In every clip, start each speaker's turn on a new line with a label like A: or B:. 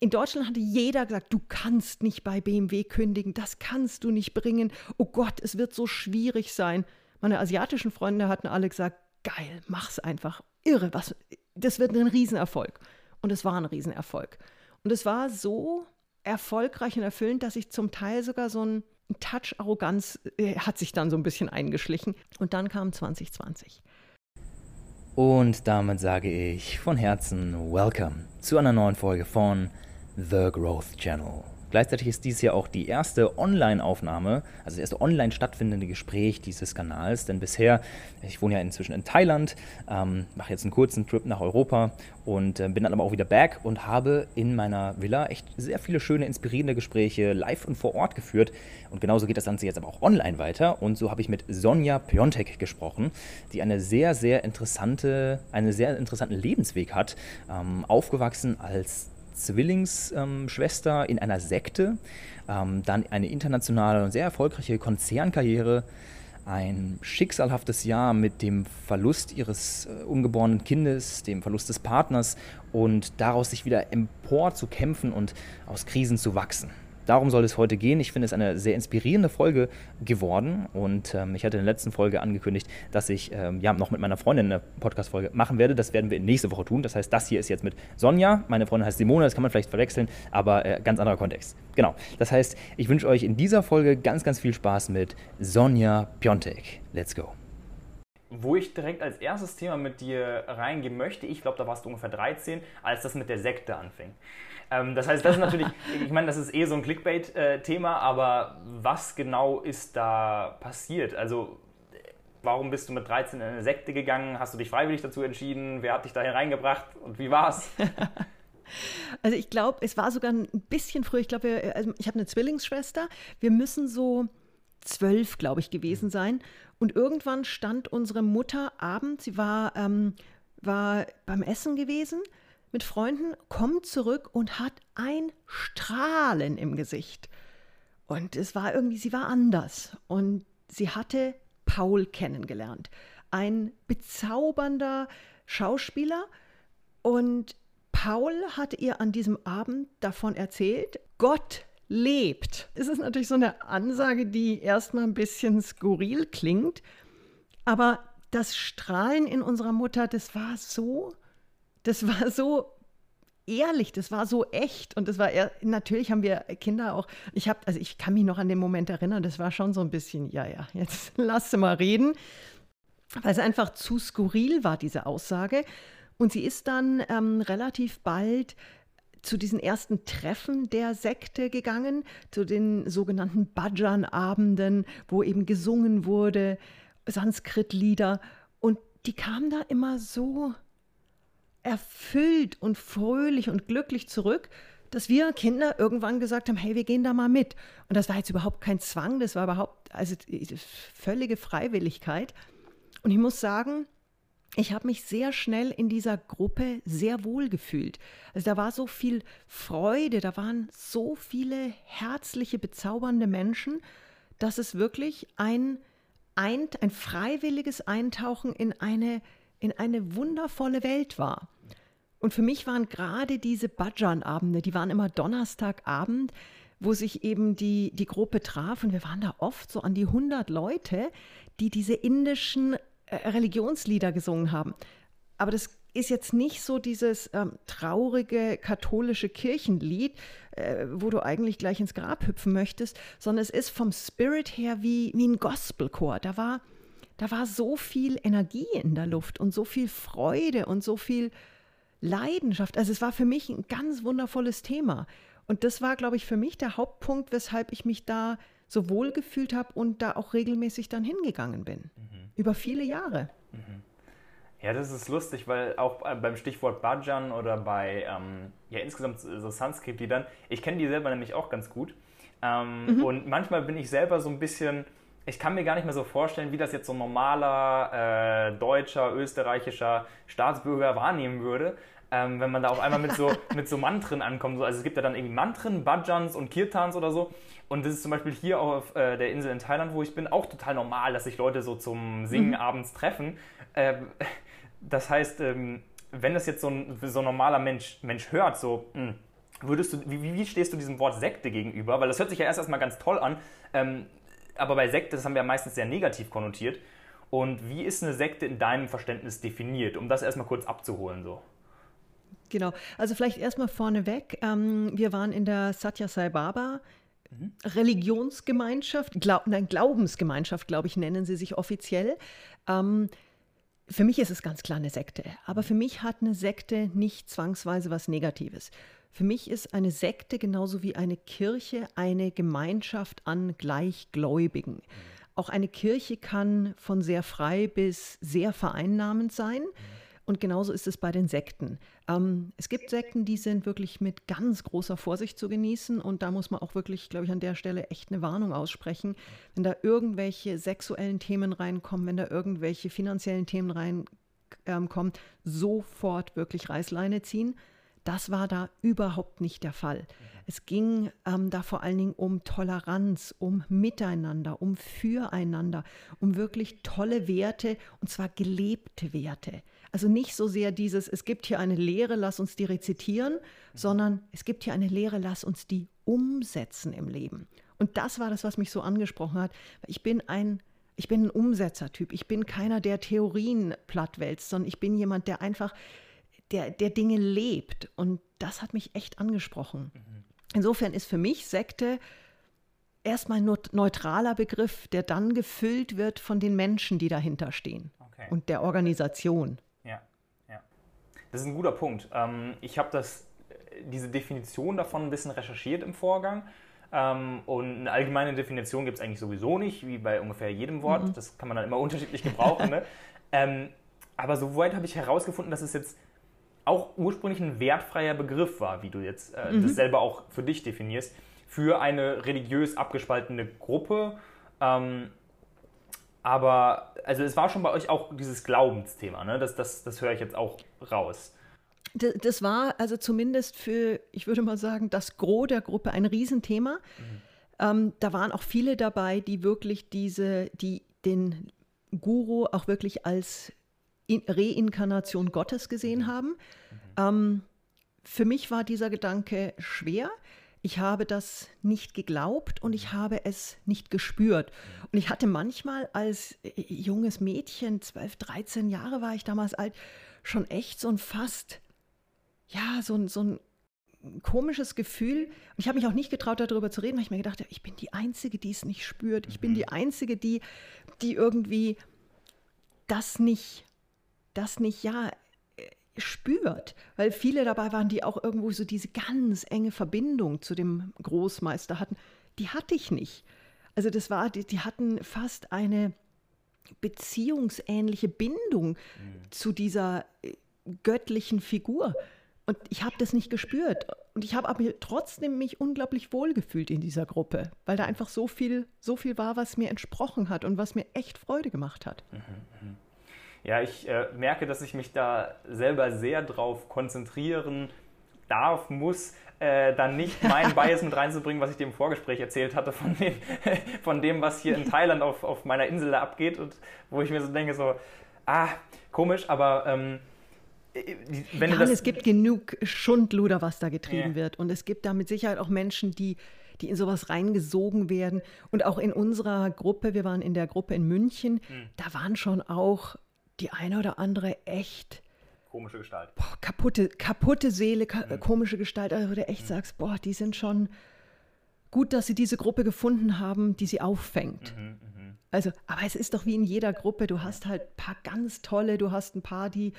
A: in Deutschland hatte jeder gesagt, du kannst nicht bei BMW kündigen, das kannst du nicht bringen. Oh Gott, es wird so schwierig sein. Meine asiatischen Freunde hatten alle gesagt, geil, mach's einfach. Irre, was, das wird ein Riesenerfolg. Und es war ein Riesenerfolg. Und es war so erfolgreich und erfüllend, dass ich zum Teil sogar so ein Touch Arroganz äh, hat sich dann so ein bisschen eingeschlichen. Und dann kam 2020.
B: Und damit sage ich von Herzen Welcome zu einer neuen Folge von The Growth Channel. Gleichzeitig ist dies ja auch die erste Online-Aufnahme, also das erste online stattfindende Gespräch dieses Kanals. Denn bisher, ich wohne ja inzwischen in Thailand, ähm, mache jetzt einen kurzen Trip nach Europa und äh, bin dann aber auch wieder back und habe in meiner Villa echt sehr viele schöne, inspirierende Gespräche live und vor Ort geführt. Und genauso geht das Ganze jetzt aber auch online weiter. Und so habe ich mit Sonja Piontek gesprochen, die eine sehr, sehr interessante, einen sehr interessanten Lebensweg hat, ähm, aufgewachsen als Zwillingsschwester in einer Sekte, ähm, dann eine internationale und sehr erfolgreiche Konzernkarriere, ein schicksalhaftes Jahr mit dem Verlust ihres äh, ungeborenen Kindes, dem Verlust des Partners und daraus sich wieder empor zu kämpfen und aus Krisen zu wachsen. Darum soll es heute gehen. Ich finde es eine sehr inspirierende Folge geworden und ähm, ich hatte in der letzten Folge angekündigt, dass ich ähm, ja noch mit meiner Freundin eine Podcast-Folge machen werde. Das werden wir nächste Woche tun. Das heißt, das hier ist jetzt mit Sonja. Meine Freundin heißt Simone, das kann man vielleicht verwechseln, aber äh, ganz anderer Kontext. Genau. Das heißt, ich wünsche euch in dieser Folge ganz, ganz viel Spaß mit Sonja Piontek. Let's go
C: wo ich direkt als erstes Thema mit dir reingehen möchte, ich glaube, da warst du ungefähr 13, als das mit der Sekte anfing. Ähm, das heißt, das ist natürlich, ich meine, das ist eh so ein Clickbait-Thema, aber was genau ist da passiert? Also, warum bist du mit 13 in eine Sekte gegangen? Hast du dich freiwillig dazu entschieden? Wer hat dich da hereingebracht und wie war's?
A: Also ich glaube, es war sogar ein bisschen früher. Ich glaube, also ich habe eine Zwillingsschwester. Wir müssen so zwölf, glaube ich, gewesen sein. Und irgendwann stand unsere Mutter abends, sie war, ähm, war beim Essen gewesen mit Freunden, kommt zurück und hat ein Strahlen im Gesicht. Und es war irgendwie, sie war anders. Und sie hatte Paul kennengelernt. Ein bezaubernder Schauspieler. Und Paul hatte ihr an diesem Abend davon erzählt, Gott lebt. Es ist natürlich so eine Ansage, die erstmal ein bisschen skurril klingt. Aber das Strahlen in unserer Mutter, das war so das war so ehrlich, das war so echt und das war eher, natürlich haben wir Kinder auch, ich habe, also ich kann mich noch an den Moment erinnern, das war schon so ein bisschen, ja, ja, jetzt lass sie mal reden, weil es einfach zu skurril war, diese Aussage. Und sie ist dann ähm, relativ bald zu diesen ersten Treffen der Sekte gegangen, zu den sogenannten Bhajan-Abenden, wo eben gesungen wurde, Sanskrit-Lieder. Und die kamen da immer so erfüllt und fröhlich und glücklich zurück, dass wir Kinder irgendwann gesagt haben, hey, wir gehen da mal mit. Und das war jetzt überhaupt kein Zwang, das war überhaupt also völlige Freiwilligkeit. Und ich muss sagen, ich habe mich sehr schnell in dieser Gruppe sehr wohl gefühlt. Also da war so viel Freude, da waren so viele herzliche, bezaubernde Menschen, dass es wirklich ein, ein, ein freiwilliges Eintauchen in eine in eine wundervolle Welt war. Und für mich waren gerade diese Bhajan-Abende, die waren immer Donnerstagabend, wo sich eben die, die Gruppe traf und wir waren da oft so an die 100 Leute, die diese indischen äh, Religionslieder gesungen haben. Aber das ist jetzt nicht so dieses ähm, traurige katholische Kirchenlied, äh, wo du eigentlich gleich ins Grab hüpfen möchtest, sondern es ist vom Spirit her wie, wie ein Gospelchor. Da war da war so viel Energie in der Luft und so viel Freude und so viel Leidenschaft. Also es war für mich ein ganz wundervolles Thema. Und das war, glaube ich, für mich der Hauptpunkt, weshalb ich mich da so wohl gefühlt habe und da auch regelmäßig dann hingegangen bin. Mhm. Über viele Jahre. Mhm.
C: Ja, das ist lustig, weil auch beim Stichwort Bhajan oder bei ähm, ja, insgesamt so Sanskrit-Liedern, ich kenne die selber nämlich auch ganz gut. Ähm, mhm. Und manchmal bin ich selber so ein bisschen ich kann mir gar nicht mehr so vorstellen, wie das jetzt so ein normaler äh, deutscher, österreichischer Staatsbürger wahrnehmen würde. Ähm, wenn man da auf einmal mit so, mit so Mantren ankommt. Also es gibt ja dann irgendwie Mantren, Bhajans und Kirtans oder so. Und das ist zum Beispiel hier auf äh, der Insel in Thailand, wo ich bin, auch total normal, dass sich Leute so zum Singen mhm. abends treffen. Ähm, das heißt, ähm, wenn das jetzt so ein, so ein normaler Mensch, Mensch hört, so, mh, hm, würdest du, wie, wie stehst du diesem Wort Sekte gegenüber? Weil das hört sich ja erst erstmal ganz toll an, ähm, aber bei Sekte, das haben wir ja meistens sehr negativ konnotiert. Und wie ist eine Sekte in deinem Verständnis definiert, um das erstmal kurz abzuholen so?
A: Genau, also vielleicht erstmal vorneweg. Ähm, wir waren in der Satya Sai Baba mhm. Religionsgemeinschaft, Glaub, nein, Glaubensgemeinschaft, glaube ich, nennen sie sich offiziell. Ähm, für mich ist es ganz klar eine Sekte, aber für mich hat eine Sekte nicht zwangsweise was Negatives. Für mich ist eine Sekte genauso wie eine Kirche eine Gemeinschaft an Gleichgläubigen. Auch eine Kirche kann von sehr frei bis sehr vereinnahmend sein. Und genauso ist es bei den Sekten. Ähm, es gibt Sekten, die sind wirklich mit ganz großer Vorsicht zu genießen. Und da muss man auch wirklich, glaube ich, an der Stelle echt eine Warnung aussprechen. Wenn da irgendwelche sexuellen Themen reinkommen, wenn da irgendwelche finanziellen Themen reinkommen, sofort wirklich Reißleine ziehen. Das war da überhaupt nicht der Fall. Es ging ähm, da vor allen Dingen um Toleranz, um Miteinander, um Füreinander, um wirklich tolle Werte und zwar gelebte Werte. Also nicht so sehr dieses, es gibt hier eine Lehre, lass uns die rezitieren, sondern es gibt hier eine Lehre, lass uns die umsetzen im Leben. Und das war das, was mich so angesprochen hat. Ich bin ein ich bin ein Umsetzertyp. Ich bin keiner, der Theorien plattwälzt, sondern ich bin jemand, der einfach der, der Dinge lebt. Und das hat mich echt angesprochen. Mhm. Insofern ist für mich Sekte erstmal ein neutraler Begriff, der dann gefüllt wird von den Menschen, die dahinter stehen okay. und der Organisation.
C: Ja, ja. Das ist ein guter Punkt. Ähm, ich habe diese Definition davon ein bisschen recherchiert im Vorgang. Ähm, und eine allgemeine Definition gibt es eigentlich sowieso nicht, wie bei ungefähr jedem Wort. Mhm. Das kann man dann immer unterschiedlich gebrauchen. ne? ähm, aber soweit habe ich herausgefunden, dass es jetzt auch ursprünglich ein wertfreier Begriff war, wie du jetzt äh, mhm. das selber auch für dich definierst, für eine religiös abgespaltene Gruppe. Ähm, aber also es war schon bei euch auch dieses Glaubensthema, ne? Das, das, das höre ich jetzt auch raus.
A: Das, das, war also zumindest für, ich würde mal sagen, das Gros der Gruppe ein Riesenthema. Mhm. Ähm, da waren auch viele dabei, die wirklich diese, die den Guru auch wirklich als Reinkarnation Gottes gesehen mhm. haben. Mhm. Ähm, für mich war dieser Gedanke schwer. Ich habe das nicht geglaubt und ich mhm. habe es nicht gespürt. Und ich hatte manchmal als äh, junges Mädchen, 12, 13 Jahre war ich damals alt, schon echt so ein fast, ja, so ein, so ein komisches Gefühl. Und ich habe mich auch nicht getraut, darüber zu reden, weil ich mir gedacht habe, ich bin die Einzige, die es nicht spürt. Ich bin die Einzige, die, die irgendwie das nicht das nicht, ja, äh, spürt, weil viele dabei waren, die auch irgendwo so diese ganz enge Verbindung zu dem Großmeister hatten. Die hatte ich nicht. Also das war, die, die hatten fast eine beziehungsähnliche Bindung mhm. zu dieser äh, göttlichen Figur. Und ich habe das nicht gespürt. Und ich habe aber trotzdem mich unglaublich wohlgefühlt in dieser Gruppe, weil da einfach so viel, so viel war, was mir entsprochen hat und was mir echt Freude gemacht hat. Mhm,
C: mh. Ja, ich äh, merke, dass ich mich da selber sehr drauf konzentrieren darf, muss, äh, dann nicht meinen Bias mit reinzubringen, was ich im Vorgespräch erzählt hatte, von dem, von dem was hier in Thailand auf, auf meiner Insel abgeht und wo ich mir so denke, so, ah, komisch, aber ähm,
A: äh, wenn das, es gibt genug Schundluder, was da getrieben ja. wird. Und es gibt da mit Sicherheit auch Menschen, die, die in sowas reingesogen werden. Und auch in unserer Gruppe, wir waren in der Gruppe in München, hm. da waren schon auch die eine oder andere echt
C: komische Gestalt.
A: Boah, kaputte, kaputte Seele, ka mhm. komische Gestalt, also wo du echt mhm. sagst, boah, die sind schon gut, dass sie diese Gruppe gefunden haben, die sie auffängt. Mhm, mh. Also, aber es ist doch wie in jeder Gruppe, du hast halt ein paar ganz tolle, du hast ein paar, die,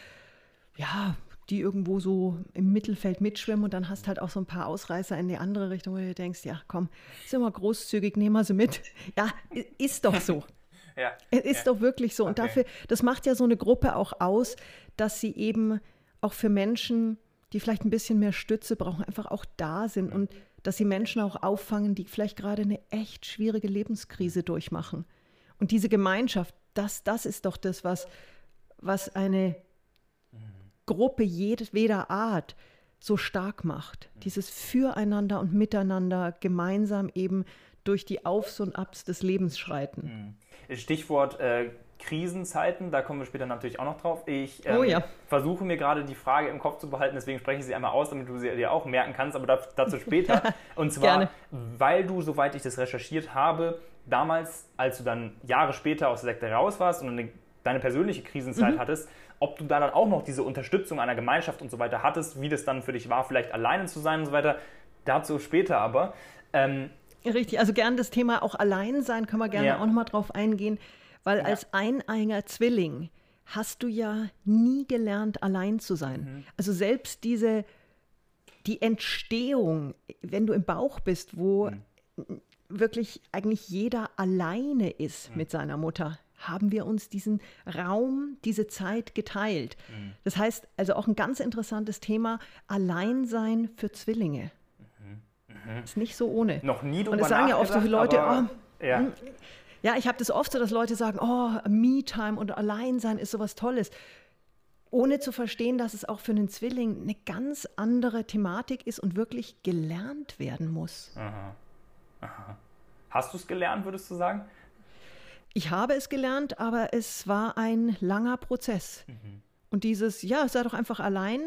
A: ja, die irgendwo so im Mittelfeld mitschwimmen und dann hast halt auch so ein paar Ausreißer in die andere Richtung, wo du denkst, ja, komm, sind wir großzügig, nehmen wir sie mit. Ja, ist doch so. Ja. Es ist ja. doch wirklich so. Und okay. dafür, das macht ja so eine Gruppe auch aus, dass sie eben auch für Menschen, die vielleicht ein bisschen mehr Stütze brauchen, einfach auch da sind mhm. und dass sie Menschen auch auffangen, die vielleicht gerade eine echt schwierige Lebenskrise durchmachen. Und diese Gemeinschaft, das, das ist doch das, was, was eine mhm. Gruppe jeder Art so stark macht. Mhm. Dieses Füreinander und Miteinander gemeinsam eben durch die Aufs und Abs des Lebens schreiten.
C: Mhm. Stichwort äh, Krisenzeiten, da kommen wir später natürlich auch noch drauf. Ich ähm,
A: oh, ja.
C: versuche mir gerade die Frage im Kopf zu behalten, deswegen spreche ich sie einmal aus, damit du sie dir auch merken kannst, aber dazu später. Und zwar,
A: Gerne.
C: weil du, soweit ich das recherchiert habe, damals, als du dann Jahre später aus der Sekte raus warst und eine, deine persönliche Krisenzeit mhm. hattest, ob du da dann auch noch diese Unterstützung einer Gemeinschaft und so weiter hattest, wie das dann für dich war, vielleicht alleine zu sein und so weiter. Dazu später aber. Ähm,
A: Richtig, also gern das Thema auch allein sein, können wir gerne ja. auch nochmal drauf eingehen. Weil ja. als eineiger Zwilling hast du ja nie gelernt, allein zu sein. Mhm. Also selbst diese, die Entstehung, wenn du im Bauch bist, wo mhm. wirklich eigentlich jeder alleine ist mhm. mit seiner Mutter, haben wir uns diesen Raum, diese Zeit geteilt. Mhm. Das heißt, also auch ein ganz interessantes Thema, Alleinsein für Zwillinge. Mhm. Ist nicht so ohne.
C: Noch nie drüber
A: Und das sagen ja oft so viele Leute,
C: aber,
A: oh, ja. Hm, ja, ich habe das oft so, dass Leute sagen, oh, Me-Time und Alleinsein ist sowas Tolles. Ohne zu verstehen, dass es auch für einen Zwilling eine ganz andere Thematik ist und wirklich gelernt werden muss. Aha.
C: Aha. Hast du es gelernt, würdest du sagen?
A: Ich habe es gelernt, aber es war ein langer Prozess. Mhm. Und dieses, ja, sei doch einfach allein,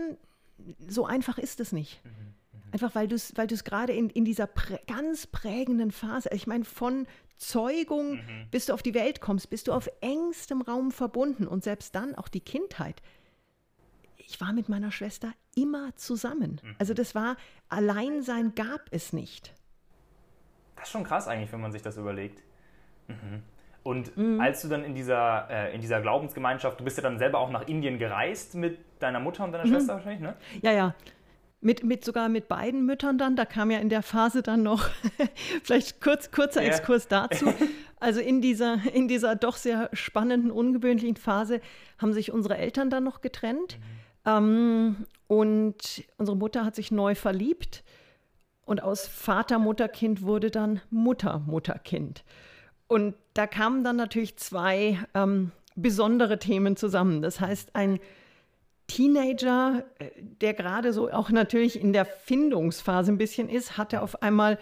A: so einfach ist es nicht. Mhm. Einfach weil du es weil gerade in, in dieser prä ganz prägenden Phase, ich meine, von Zeugung, mhm. bis du auf die Welt kommst, bist du auf engstem Raum verbunden und selbst dann auch die Kindheit. Ich war mit meiner Schwester immer zusammen. Mhm. Also das war, Alleinsein gab es nicht.
C: Das ist schon krass eigentlich, wenn man sich das überlegt. Mhm. Und mhm. als du dann in dieser, äh, in dieser Glaubensgemeinschaft, du bist ja dann selber auch nach Indien gereist mit deiner Mutter und deiner mhm. Schwester wahrscheinlich, ne?
A: Ja, ja mit, mit sogar mit beiden Müttern dann. Da kam ja in der Phase dann noch, vielleicht kurz, kurzer ja. Exkurs dazu. Also in dieser, in dieser doch sehr spannenden, ungewöhnlichen Phase haben sich unsere Eltern dann noch getrennt. Mhm. Ähm, und unsere Mutter hat sich neu verliebt. Und aus Vater, Mutter, Kind wurde dann Mutter, Mutter, Kind. Und da kamen dann natürlich zwei ähm, besondere Themen zusammen. Das heißt, ein Teenager, äh, der gerade so auch natürlich in der Findungsphase ein bisschen ist, hatte auf einmal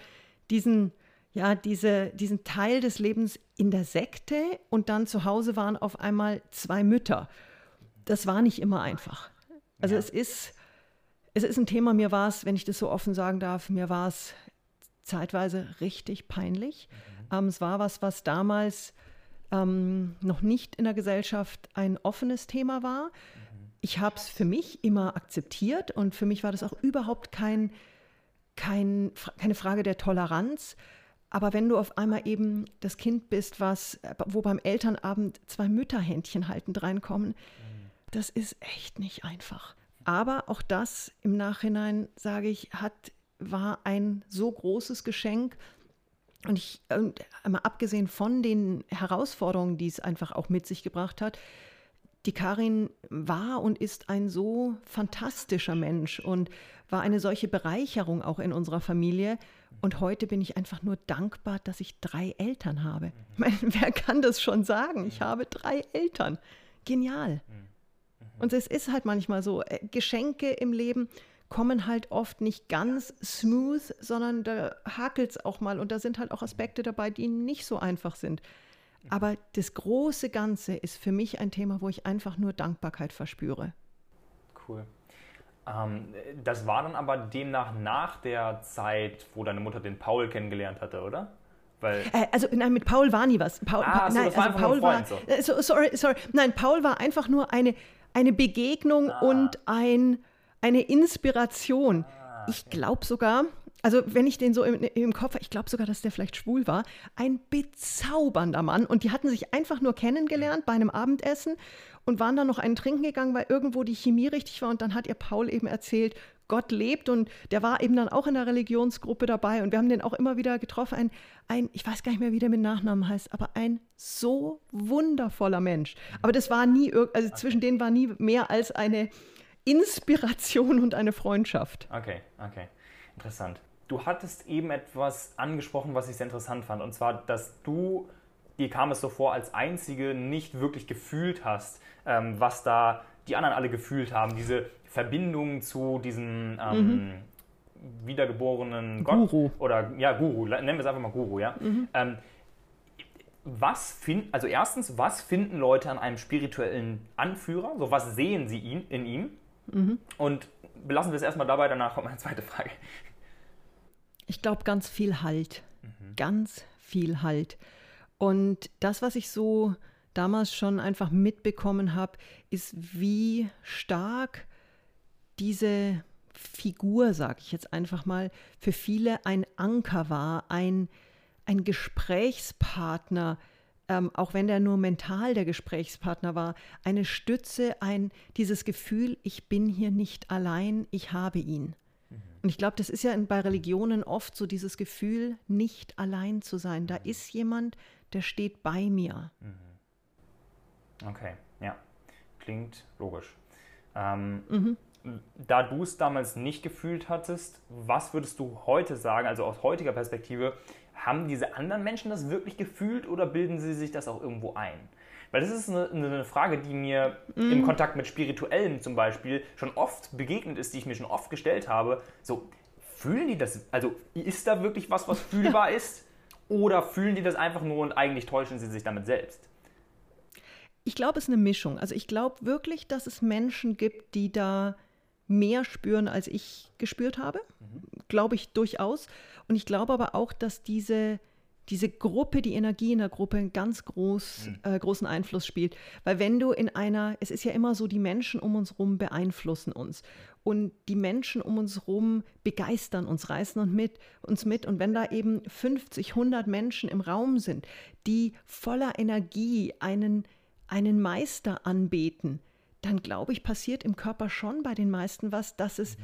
A: diesen, ja, diese, diesen Teil des Lebens in der Sekte und dann zu Hause waren auf einmal zwei Mütter. Das war nicht immer einfach. Also ja. es ist, es ist ein Thema, mir war es, wenn ich das so offen sagen darf, mir war es zeitweise richtig peinlich. Mhm. Ähm, es war was, was damals ähm, noch nicht in der Gesellschaft ein offenes Thema war. Mhm ich habe es für mich immer akzeptiert und für mich war das auch überhaupt kein, kein, keine Frage der Toleranz. Aber wenn du auf einmal eben das Kind bist, was, wo beim Elternabend zwei Mütterhändchen haltend reinkommen, das ist echt nicht einfach. Aber auch das im Nachhinein, sage ich, hat, war ein so großes Geschenk. Und ich, einmal abgesehen von den Herausforderungen, die es einfach auch mit sich gebracht hat, die Karin war und ist ein so fantastischer Mensch und war eine solche Bereicherung auch in unserer Familie. Und heute bin ich einfach nur dankbar, dass ich drei Eltern habe. Ich meine, wer kann das schon sagen? Ich habe drei Eltern. Genial. Und es ist halt manchmal so, äh, Geschenke im Leben kommen halt oft nicht ganz smooth, sondern da hakelt es auch mal und da sind halt auch Aspekte dabei, die nicht so einfach sind. Aber das große Ganze ist für mich ein Thema, wo ich einfach nur Dankbarkeit verspüre.
C: Cool. Ähm, das war dann aber demnach nach der Zeit, wo deine Mutter den Paul kennengelernt hatte, oder?
A: Weil äh, also nein, mit Paul war nie was. Paul,
C: ah, so, nein, das war also Paul Freund,
A: war, so. Äh, so, sorry, sorry, nein, Paul war einfach nur eine, eine Begegnung ah. und ein, eine Inspiration. Ah, okay. Ich glaube sogar, also wenn ich den so im, im Kopf, ich glaube sogar, dass der vielleicht schwul war, ein bezaubernder Mann. Und die hatten sich einfach nur kennengelernt bei einem Abendessen und waren dann noch einen trinken gegangen, weil irgendwo die Chemie richtig war. Und dann hat ihr Paul eben erzählt, Gott lebt und der war eben dann auch in der Religionsgruppe dabei und wir haben den auch immer wieder getroffen. Ein, ein ich weiß gar nicht mehr, wie der mit Nachnamen heißt, aber ein so wundervoller Mensch. Aber das war nie, also zwischen denen war nie mehr als eine Inspiration und eine Freundschaft.
C: Okay, okay. Interessant. Du hattest eben etwas angesprochen, was ich sehr interessant fand, und zwar, dass du, dir kam es so vor, als Einzige nicht wirklich gefühlt hast, ähm, was da die anderen alle gefühlt haben, diese Verbindung zu diesen ähm, mhm. wiedergeborenen
A: Guru.
C: Gott oder ja, Guru, nennen wir es einfach mal Guru, ja.
A: Mhm.
C: Ähm, was finden, also erstens, was finden Leute an einem spirituellen Anführer? So, was sehen sie ihn, in ihm?
A: Mhm.
C: Und belassen wir es erstmal dabei, danach kommt meine zweite Frage.
A: Ich glaube, ganz viel Halt. Ganz viel Halt. Und das, was ich so damals schon einfach mitbekommen habe, ist, wie stark diese Figur, sage ich jetzt einfach mal, für viele ein Anker war, ein, ein Gesprächspartner, ähm, auch wenn der nur mental der Gesprächspartner war, eine Stütze, ein dieses Gefühl, ich bin hier nicht allein, ich habe ihn. Und ich glaube, das ist ja in, bei Religionen oft so dieses Gefühl, nicht allein zu sein. Da ist jemand, der steht bei mir.
C: Okay, ja. Klingt logisch. Ähm, Da du es damals nicht gefühlt hattest, was würdest du heute sagen, also aus heutiger Perspektive, haben diese anderen Menschen das wirklich gefühlt oder bilden sie sich das auch irgendwo ein? Weil das ist eine, eine Frage, die mir im Kontakt mit Spirituellen zum Beispiel schon oft begegnet ist, die ich mir schon oft gestellt habe. So, fühlen die das? Also ist da wirklich was, was fühlbar ist? Oder fühlen die das einfach nur und eigentlich täuschen sie sich damit selbst?
A: Ich glaube, es ist eine Mischung. Also ich glaube wirklich, dass es Menschen gibt, die da mehr spüren, als ich gespürt habe. Glaube ich durchaus. Und ich glaube aber auch, dass diese, diese Gruppe, die Energie in der Gruppe einen ganz groß, äh, großen Einfluss spielt. Weil wenn du in einer, es ist ja immer so, die Menschen um uns herum beeinflussen uns. Und die Menschen um uns herum begeistern uns, reißen und mit, uns mit. Und wenn da eben 50, 100 Menschen im Raum sind, die voller Energie einen, einen Meister anbeten, dann glaube ich, passiert im Körper schon bei den meisten was, dass es,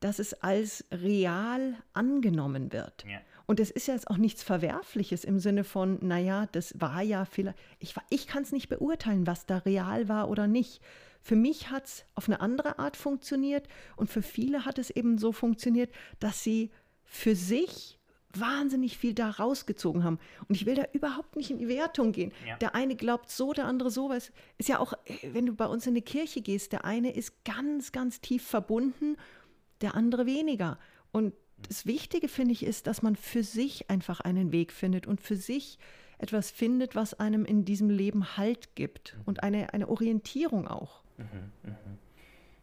A: dass es als real angenommen wird.
C: Ja.
A: Und es ist ja jetzt auch nichts Verwerfliches im Sinne von, naja, das war ja vielleicht, ich, ich kann es nicht beurteilen, was da real war oder nicht. Für mich hat es auf eine andere Art funktioniert und für viele hat es eben so funktioniert, dass sie für sich wahnsinnig viel da rausgezogen haben. Und ich will da überhaupt nicht in die Wertung gehen.
C: Ja.
A: Der eine glaubt so, der andere so. es ist ja auch, äh, wenn du bei uns in die Kirche gehst, der eine ist ganz, ganz tief verbunden, der andere weniger. Und das Wichtige, finde ich, ist, dass man für sich einfach einen Weg findet und für sich etwas findet, was einem in diesem Leben Halt gibt und eine, eine Orientierung auch.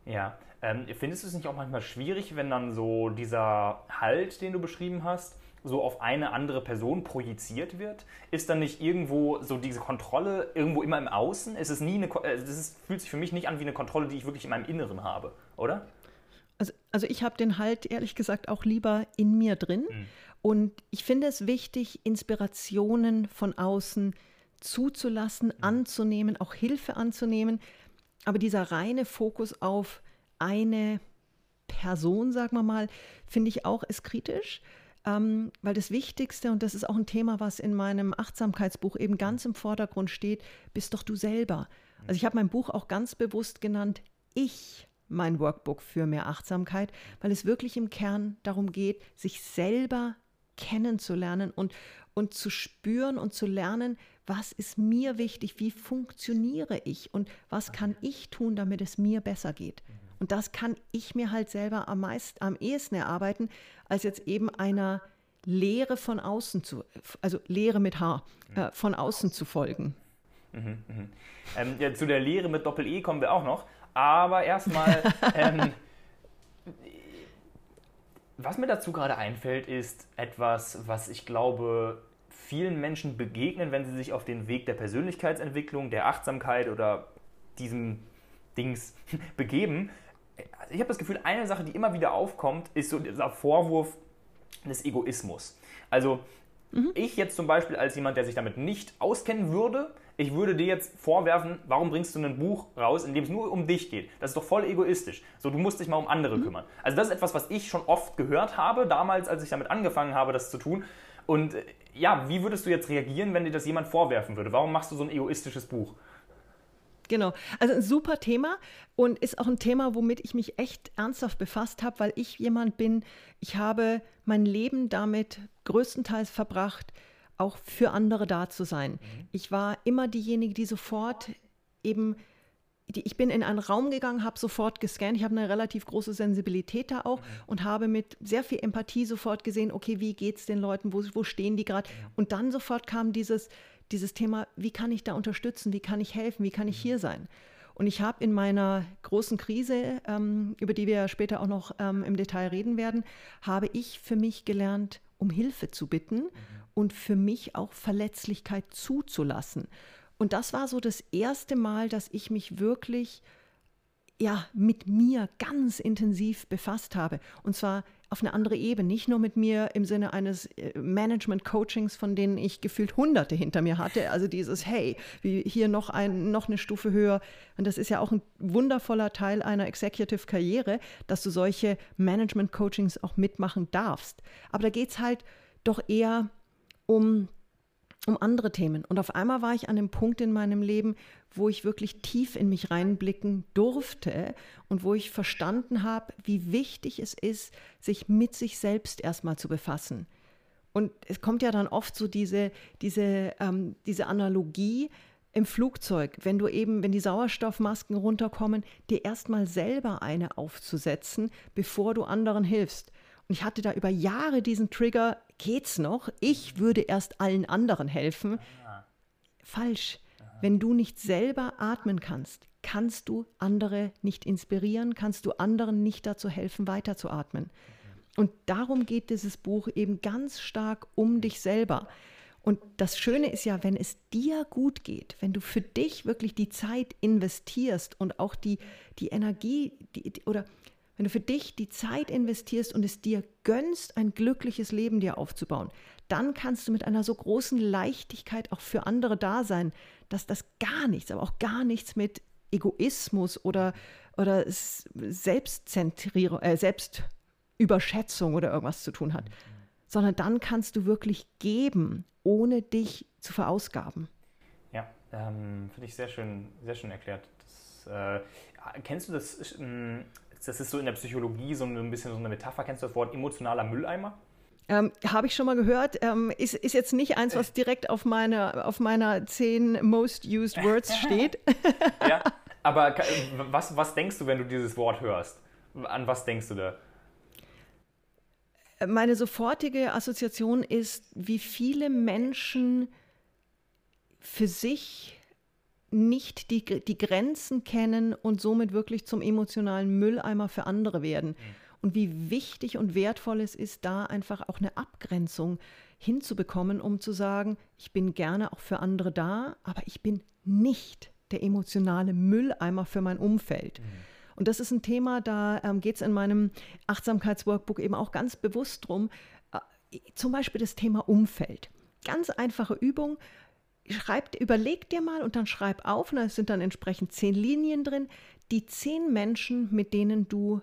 C: Ja, ähm, findest du es nicht auch manchmal schwierig, wenn dann so dieser Halt, den du beschrieben hast, so auf eine andere Person projiziert wird? Ist dann nicht irgendwo so diese Kontrolle irgendwo immer im Außen? Ist es nie eine, Ko- äh, das ist, fühlt sich für mich nicht an wie eine Kontrolle, die ich wirklich in meinem Inneren habe, oder?
A: Also, also ich habe den Halt ehrlich gesagt auch lieber in mir drin. Und ich finde es wichtig, Inspirationen von außen zuzulassen, anzunehmen, auch Hilfe anzunehmen. Aber dieser reine Fokus auf eine Person, sagen wir mal, finde ich auch ist kritisch. Ähm, weil das Wichtigste, und das ist auch ein Thema, was in meinem Achtsamkeitsbuch eben ganz im Vordergrund steht, bist doch du selber. Also ich habe mein Buch auch ganz bewusst genannt, ich mein Workbook für mehr Achtsamkeit, weil es wirklich im Kern darum geht, sich selber kennenzulernen und, und zu spüren und zu lernen, was ist mir wichtig, wie funktioniere ich und was kann ich tun, damit es mir besser geht. Und das kann ich mir halt selber am meisten, am ehesten erarbeiten, als jetzt eben einer Lehre von außen zu, also Lehre mit H, äh, von außen zu folgen.
C: Ähm, ja, zu der Lehre mit Doppel-E kommen wir auch noch. Aber erstmal, ähm, was mir dazu gerade einfällt, ist etwas, was ich glaube, vielen Menschen begegnen, wenn sie sich auf den Weg der Persönlichkeitsentwicklung, der Achtsamkeit oder diesem Dings begeben. Also ich habe das Gefühl, eine Sache, die immer wieder aufkommt, ist so dieser Vorwurf des Egoismus. Also ich jetzt zum Beispiel als jemand, der sich damit nicht auskennen würde, ich würde dir jetzt vorwerfen, warum bringst du ein Buch raus, in dem es nur um dich geht? Das ist doch voll egoistisch. So, du musst dich mal um andere kümmern. Also das ist etwas, was ich schon oft gehört habe, damals, als ich damit angefangen habe, das zu tun. Und äh, ja, wie würdest du jetzt reagieren, wenn dir das jemand vorwerfen würde? Warum machst du so ein egoistisches Buch?
A: Genau. Also ein super Thema und ist auch ein Thema, womit ich mich echt ernsthaft befasst habe, weil ich jemand bin, ich habe mein Leben damit größtenteils verbracht, auch für andere da zu sein. Ich war immer diejenige, die sofort eben die, ich bin in einen Raum gegangen, habe sofort gescannt. Ich habe eine relativ große Sensibilität da auch mhm. und habe mit sehr viel Empathie sofort gesehen, okay, wie geht es den Leuten, wo, wo stehen die gerade? Mhm. Und dann sofort kam dieses, dieses Thema, wie kann ich da unterstützen, wie kann ich helfen, wie kann ich mhm. hier sein? Und ich habe in meiner großen Krise, ähm, über die wir später auch noch ähm, im Detail reden werden, habe ich für mich gelernt, um Hilfe zu bitten mhm. und für mich auch Verletzlichkeit zuzulassen. Und das war so das erste Mal, dass ich mich wirklich ja, mit mir ganz intensiv befasst habe. Und zwar auf eine andere Ebene, nicht nur mit mir im Sinne eines äh, Management-Coachings, von denen ich gefühlt Hunderte hinter mir hatte. Also dieses, hey, wie hier noch, ein, noch eine Stufe höher. Und das ist ja auch ein wundervoller Teil einer Executive-Karriere, dass du solche Management-Coachings auch mitmachen darfst. Aber da geht es halt doch eher um um andere Themen. Und auf einmal war ich an einem Punkt in meinem Leben, wo ich wirklich tief in mich reinblicken durfte und wo ich verstanden habe, wie wichtig es ist, sich mit sich selbst erstmal zu befassen. Und es kommt ja dann oft so diese, diese, ähm, diese Analogie im Flugzeug, wenn du eben, wenn die Sauerstoffmasken runterkommen, dir erstmal selber eine aufzusetzen, bevor du anderen hilfst. Und ich hatte da über Jahre diesen Trigger, geht's noch? Ich würde erst allen anderen helfen. Falsch. Wenn du nicht selber atmen kannst, kannst du andere nicht inspirieren, kannst du anderen nicht dazu helfen, weiterzuatmen. Und darum geht dieses Buch eben ganz stark um dich selber. Und das Schöne ist ja, wenn es dir gut geht, wenn du für dich wirklich die Zeit investierst und auch die, die Energie die, die, oder wenn du für dich die Zeit investierst und es dir gönnst, ein glückliches Leben dir aufzubauen, dann kannst du mit einer so großen Leichtigkeit auch für andere da sein, dass das gar nichts, aber auch gar nichts mit Egoismus oder, oder Selbstzentrierung, äh, Selbstüberschätzung oder irgendwas zu tun hat. Sondern dann kannst du wirklich geben, ohne dich zu verausgaben.
C: Ja, ähm, finde ich sehr schön, sehr schön erklärt. Das, äh, kennst du das? Ähm, das ist so in der Psychologie so ein bisschen so eine Metapher. Kennst du das Wort emotionaler Mülleimer?
A: Ähm, Habe ich schon mal gehört. Ähm, ist, ist jetzt nicht eins, was direkt auf, meine, auf meiner 10 Most Used Words steht.
C: ja, aber was, was denkst du, wenn du dieses Wort hörst? An was denkst du da?
A: Meine sofortige Assoziation ist, wie viele Menschen für sich nicht die, die Grenzen kennen und somit wirklich zum emotionalen Mülleimer für andere werden. Mhm. Und wie wichtig und wertvoll es ist, da einfach auch eine Abgrenzung hinzubekommen, um zu sagen, ich bin gerne auch für andere da, aber ich bin nicht der emotionale Mülleimer für mein Umfeld. Mhm. Und das ist ein Thema, da ähm, geht es in meinem Achtsamkeitsworkbook eben auch ganz bewusst drum, äh, zum Beispiel das Thema Umfeld. Ganz einfache Übung schreib, überleg dir mal und dann schreib auf, und da sind dann entsprechend zehn Linien drin, die zehn Menschen, mit denen du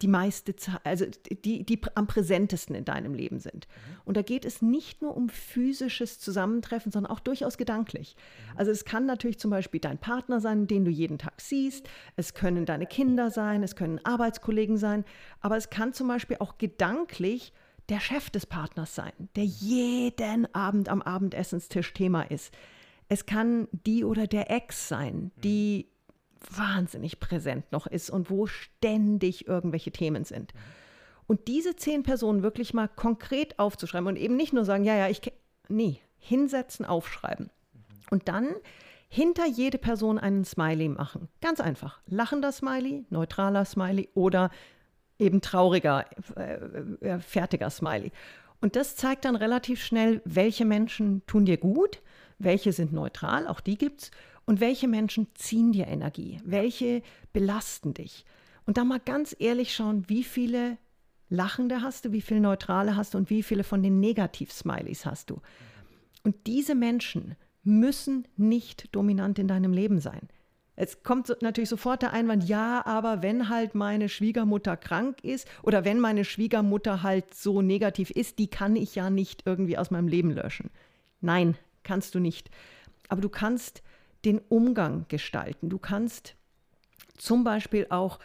A: die meiste Zeit, also die, die am präsentesten in deinem Leben sind. Mhm. Und da geht es nicht nur um physisches Zusammentreffen, sondern auch durchaus gedanklich. Mhm. Also es kann natürlich zum Beispiel dein Partner sein, den du jeden Tag siehst, es können deine Kinder sein, es können Arbeitskollegen sein, aber es kann zum Beispiel auch gedanklich der Chef des Partners sein, der jeden Abend am Abendessenstisch Thema ist. Es kann die oder der Ex sein, die wahnsinnig präsent noch ist und wo ständig irgendwelche Themen sind. Und diese zehn Personen wirklich mal konkret aufzuschreiben und eben nicht nur sagen, ja, ja, ich, nee, hinsetzen, aufschreiben. Und dann hinter jede Person einen Smiley machen. Ganz einfach. Lachender Smiley, neutraler Smiley oder eben trauriger, äh, äh, fertiger Smiley. Und das zeigt dann relativ schnell, welche Menschen tun dir gut, welche sind neutral, auch die gibt's, und welche Menschen ziehen dir Energie, welche belasten dich. Und da mal ganz ehrlich schauen, wie viele Lachende hast du, wie viele Neutrale hast du und wie viele von den Negativ-Smileys hast du. Und diese Menschen müssen nicht dominant in deinem Leben sein. Es kommt natürlich sofort der Einwand, ja, aber wenn halt meine Schwiegermutter krank ist oder wenn meine Schwiegermutter halt so negativ ist, die kann ich ja nicht irgendwie aus meinem Leben löschen. Nein, kannst du nicht. Aber du kannst den Umgang gestalten. Du kannst zum Beispiel auch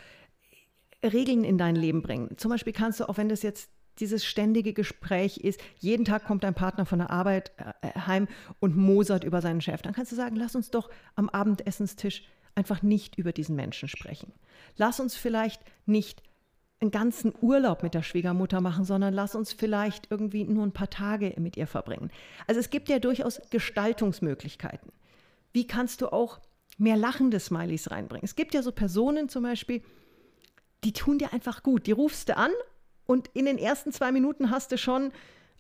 A: Regeln in dein Leben bringen. Zum Beispiel kannst du, auch wenn das jetzt dieses ständige Gespräch ist, jeden Tag kommt dein Partner von der Arbeit äh, heim und mosert über seinen Chef, dann kannst du sagen, lass uns doch am Abendessenstisch einfach nicht über diesen Menschen sprechen. Lass uns vielleicht nicht einen ganzen Urlaub mit der Schwiegermutter machen, sondern lass uns vielleicht irgendwie nur ein paar Tage mit ihr verbringen. Also es gibt ja durchaus Gestaltungsmöglichkeiten. Wie kannst du auch mehr lachende Smileys reinbringen? Es gibt ja so Personen zum Beispiel, die tun dir einfach gut. Die rufst du an und in den ersten zwei Minuten hast du schon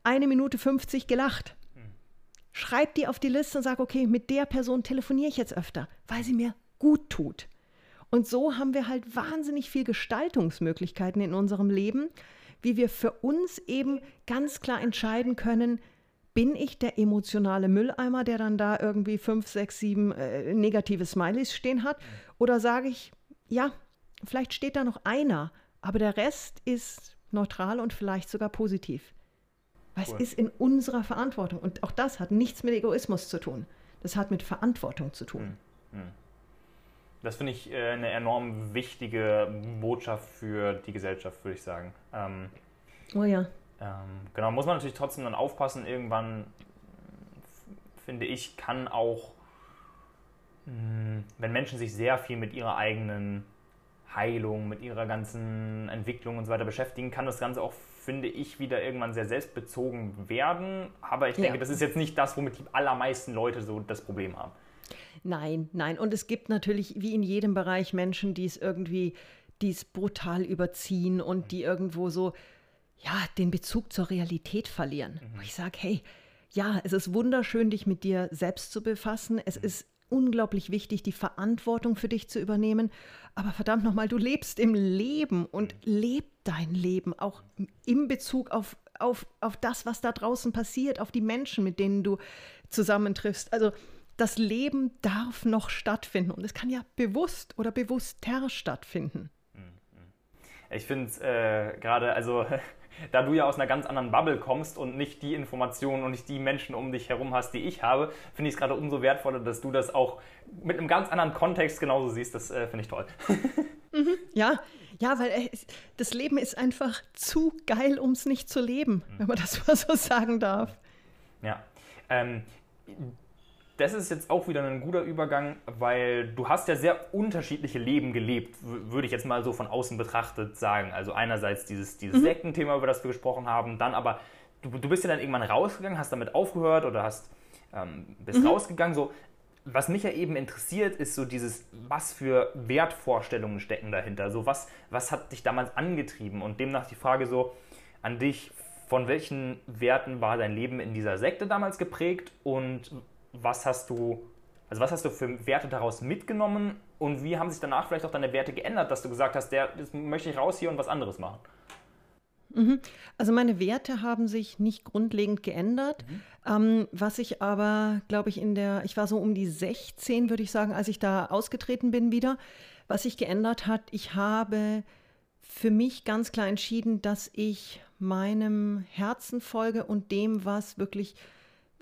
A: eine Minute 50 gelacht. Schreib die auf die Liste und sag, okay, mit der Person telefoniere ich jetzt öfter, weil sie mir gut tut. Und so haben wir halt wahnsinnig viel Gestaltungsmöglichkeiten in unserem Leben, wie wir für uns eben ganz klar entscheiden können, bin ich der emotionale Mülleimer, der dann da irgendwie fünf, sechs, sieben äh, negative Smileys stehen hat? Oder sage ich, ja, vielleicht steht da noch einer, aber der Rest ist neutral und vielleicht sogar positiv. Weil cool. es ist in unserer Verantwortung. Und auch das hat nichts mit Egoismus zu tun. Das hat mit Verantwortung zu tun. Hm, hm.
C: Das finde ich äh, eine enorm wichtige Botschaft für die Gesellschaft, würde ich sagen. Ähm,
A: oh ja.
C: Ähm, genau, muss man natürlich trotzdem dann aufpassen. Irgendwann, finde ich, kann auch, mh, hm, wenn Menschen sich sehr viel mit ihrer eigenen Heilung, mit ihrer ganzen Entwicklung und so weiter beschäftigen, kann das Ganze auch, finde ich, wieder irgendwann sehr selbstbezogen werden. Aber ich denke, ja. das ist jetzt nicht das, womit die allermeisten Leute so das Problem haben.
A: Nein, nein. Und es gibt natürlich, wie in jedem Bereich, Menschen, die es irgendwie, die es brutal überziehen und die irgendwo so, ja, den Bezug zur Realität verlieren. Mhm. Ich sage, hey, ja, es ist wunderschön, dich mit dir selbst zu befassen. Es mhm. ist unglaublich wichtig, die Verantwortung für dich zu übernehmen. Aber verdammt nochmal, du lebst im Leben und mhm. leb dein Leben auch im Bezug auf, auf, auf das, was da draußen passiert, auf die Menschen, mit denen du zusammentriffst. Also das Leben darf noch stattfinden und es kann ja bewusst oder bewusster stattfinden.
C: Ich finde es äh, gerade, also da du ja aus einer ganz anderen Bubble kommst und nicht die Informationen und nicht die Menschen um dich herum hast, die ich habe, finde ich es gerade umso wertvoller, dass du das auch mit einem ganz anderen Kontext genauso siehst. Das äh, finde ich toll.
A: Mhm, ja, ja, weil äh, das Leben ist einfach zu geil, um es nicht zu leben, mhm. wenn man das mal so sagen darf.
C: Ja. Ähm, das ist jetzt auch wieder ein guter Übergang, weil du hast ja sehr unterschiedliche Leben gelebt, würde ich jetzt mal so von außen betrachtet sagen. Also einerseits dieses, dieses mhm. Sektenthema, über das wir gesprochen haben, dann aber, du, du bist ja dann irgendwann rausgegangen, hast damit aufgehört oder hast, ähm, bist mhm. rausgegangen. So, was mich ja eben interessiert, ist so dieses, was für Wertvorstellungen stecken dahinter. So, was, was hat dich damals angetrieben? Und demnach die Frage so an dich, von welchen Werten war dein Leben in dieser Sekte damals geprägt und was hast du, also was hast du für Werte daraus mitgenommen und wie haben sich danach vielleicht auch deine Werte geändert, dass du gesagt hast, der, das möchte ich raus hier und was anderes machen?
A: Mhm. Also meine Werte haben sich nicht grundlegend geändert. Mhm. Ähm, was ich aber, glaube ich, in der, ich war so um die 16, würde ich sagen, als ich da ausgetreten bin wieder. Was sich geändert hat, ich habe für mich ganz klar entschieden, dass ich meinem Herzen folge und dem, was wirklich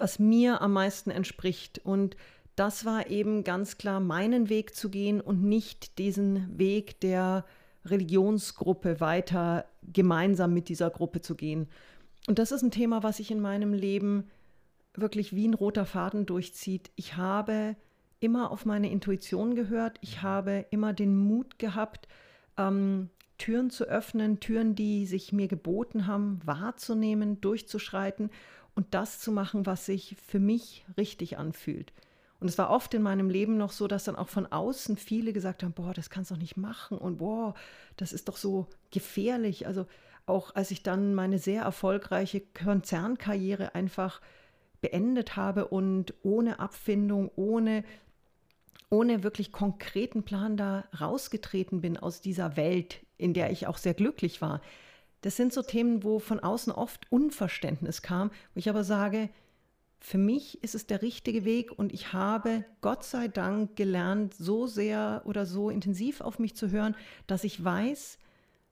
A: was mir am meisten entspricht. Und das war eben ganz klar, meinen Weg zu gehen und nicht diesen Weg der Religionsgruppe weiter gemeinsam mit dieser Gruppe zu gehen. Und das ist ein Thema, was sich in meinem Leben wirklich wie ein roter Faden durchzieht. Ich habe immer auf meine Intuition gehört. Ich habe immer den Mut gehabt, ähm, Türen zu öffnen, Türen, die sich mir geboten haben, wahrzunehmen, durchzuschreiten und das zu machen, was sich für mich richtig anfühlt. Und es war oft in meinem Leben noch so, dass dann auch von außen viele gesagt haben, boah, das kannst du doch nicht machen und boah, das ist doch so gefährlich. Also auch als ich dann meine sehr erfolgreiche Konzernkarriere einfach beendet habe und ohne Abfindung, ohne, ohne wirklich konkreten Plan da rausgetreten bin aus dieser Welt, in der ich auch sehr glücklich war, das sind so Themen, wo von außen oft Unverständnis kam, wo ich aber sage, für mich ist es der richtige Weg und ich habe Gott sei Dank gelernt, so sehr oder so intensiv auf mich zu hören, dass ich weiß,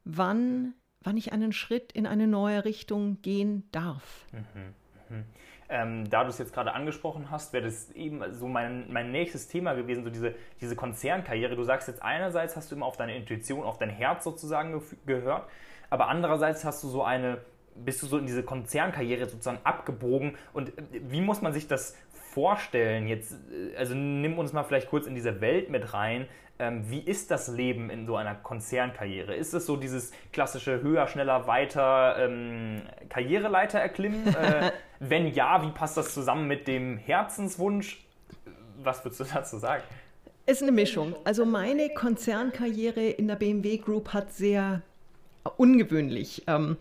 A: wann, wann ich einen Schritt in eine neue Richtung gehen darf. Mhm,
C: mh. Ähm, da du es jetzt gerade angesprochen hast, wäre das eben so mein, mein nächstes Thema gewesen, so diese, diese Konzernkarriere. Du sagst jetzt einerseits hast du immer auf deine Intuition, auf dein Herz sozusagen gehört aber andererseits hast du so eine, bist du so in diese Konzernkarriere sozusagen abgebogen und äh, wie muss man sich das vorstellen, jetzt, also nimm uns mal vielleicht kurz in diese Welt mit rein. Ähm, wie ist das Leben in so einer Konzernkarriere? Ist es so dieses klassische höher, schneller, weiter ähm, Karriereleiter erklimmen? äh, wenn ja, wie passt das zusammen mit dem Herzenswunsch? Was würdest du dazu sagen?
A: Es ist eine Mischung. Also meine Konzernkarriere in der BMW Group hat sehr ungewöhnlich ähm,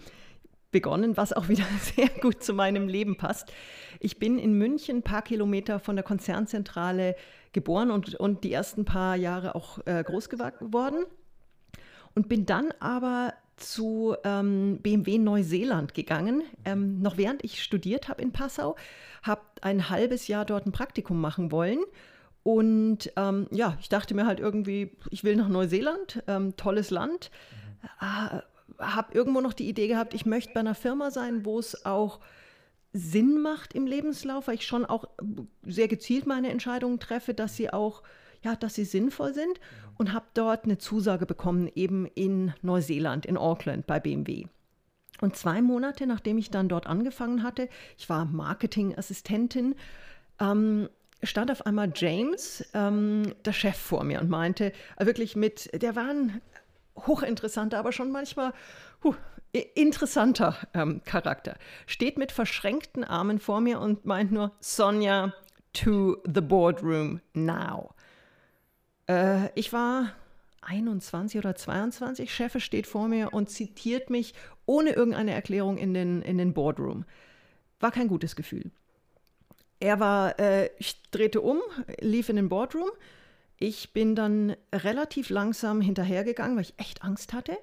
A: begonnen, was auch wieder sehr gut zu meinem Leben passt. Ich bin in München ein paar Kilometer von der Konzernzentrale geboren und, und die ersten paar Jahre auch äh, groß geworden und bin dann aber zu ähm, BMW Neuseeland gegangen, ähm, noch während ich studiert habe in Passau, habe ein halbes Jahr dort ein Praktikum machen wollen. Und ähm, ja, ich dachte mir halt irgendwie, ich will nach Neuseeland, ähm, tolles Land. Mhm. Äh, habe irgendwo noch die Idee gehabt, ich möchte bei einer Firma sein, wo es auch Sinn macht im Lebenslauf, weil ich schon auch sehr gezielt meine Entscheidungen treffe, dass sie auch, ja, dass sie sinnvoll sind und habe dort eine Zusage bekommen, eben in Neuseeland, in Auckland bei BMW. Und zwei Monate, nachdem ich dann dort angefangen hatte, ich war Marketingassistentin, ähm, stand auf einmal James, ähm, der Chef, vor mir und meinte, äh, wirklich mit, der war ein hochinteressanter, aber schon manchmal huh, interessanter ähm, Charakter. Steht mit verschränkten Armen vor mir und meint nur, Sonja, to the boardroom now. Äh, ich war 21 oder 22, Chef steht vor mir und zitiert mich ohne irgendeine Erklärung in den, in den Boardroom. War kein gutes Gefühl. Er war, äh, ich drehte um, lief in den Boardroom ich bin dann relativ langsam hinterhergegangen, weil ich echt Angst hatte.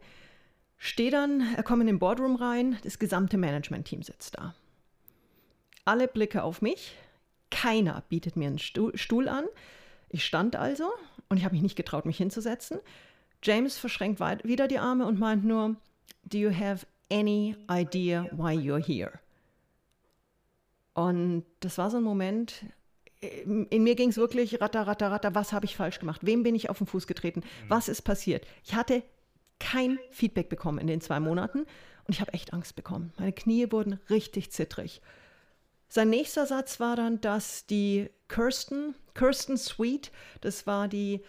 A: Stehe dann, er kommt in den Boardroom rein, das gesamte Management-Team sitzt da. Alle Blicke auf mich, keiner bietet mir einen Stuhl an. Ich stand also und ich habe mich nicht getraut, mich hinzusetzen. James verschränkt wieder die Arme und meint nur, Do you have any idea why you're here? Und das war so ein Moment, in mir ging es wirklich ratter, ratter, ratter, was habe ich falsch gemacht? Wem bin ich auf den Fuß getreten? Mhm. Was ist passiert? Ich hatte kein Feedback bekommen in den zwei Monaten und ich habe echt Angst bekommen. Meine Knie wurden richtig zittrig. Sein nächster Satz war dann, dass die Kirsten, Kirsten Sweet, das war die,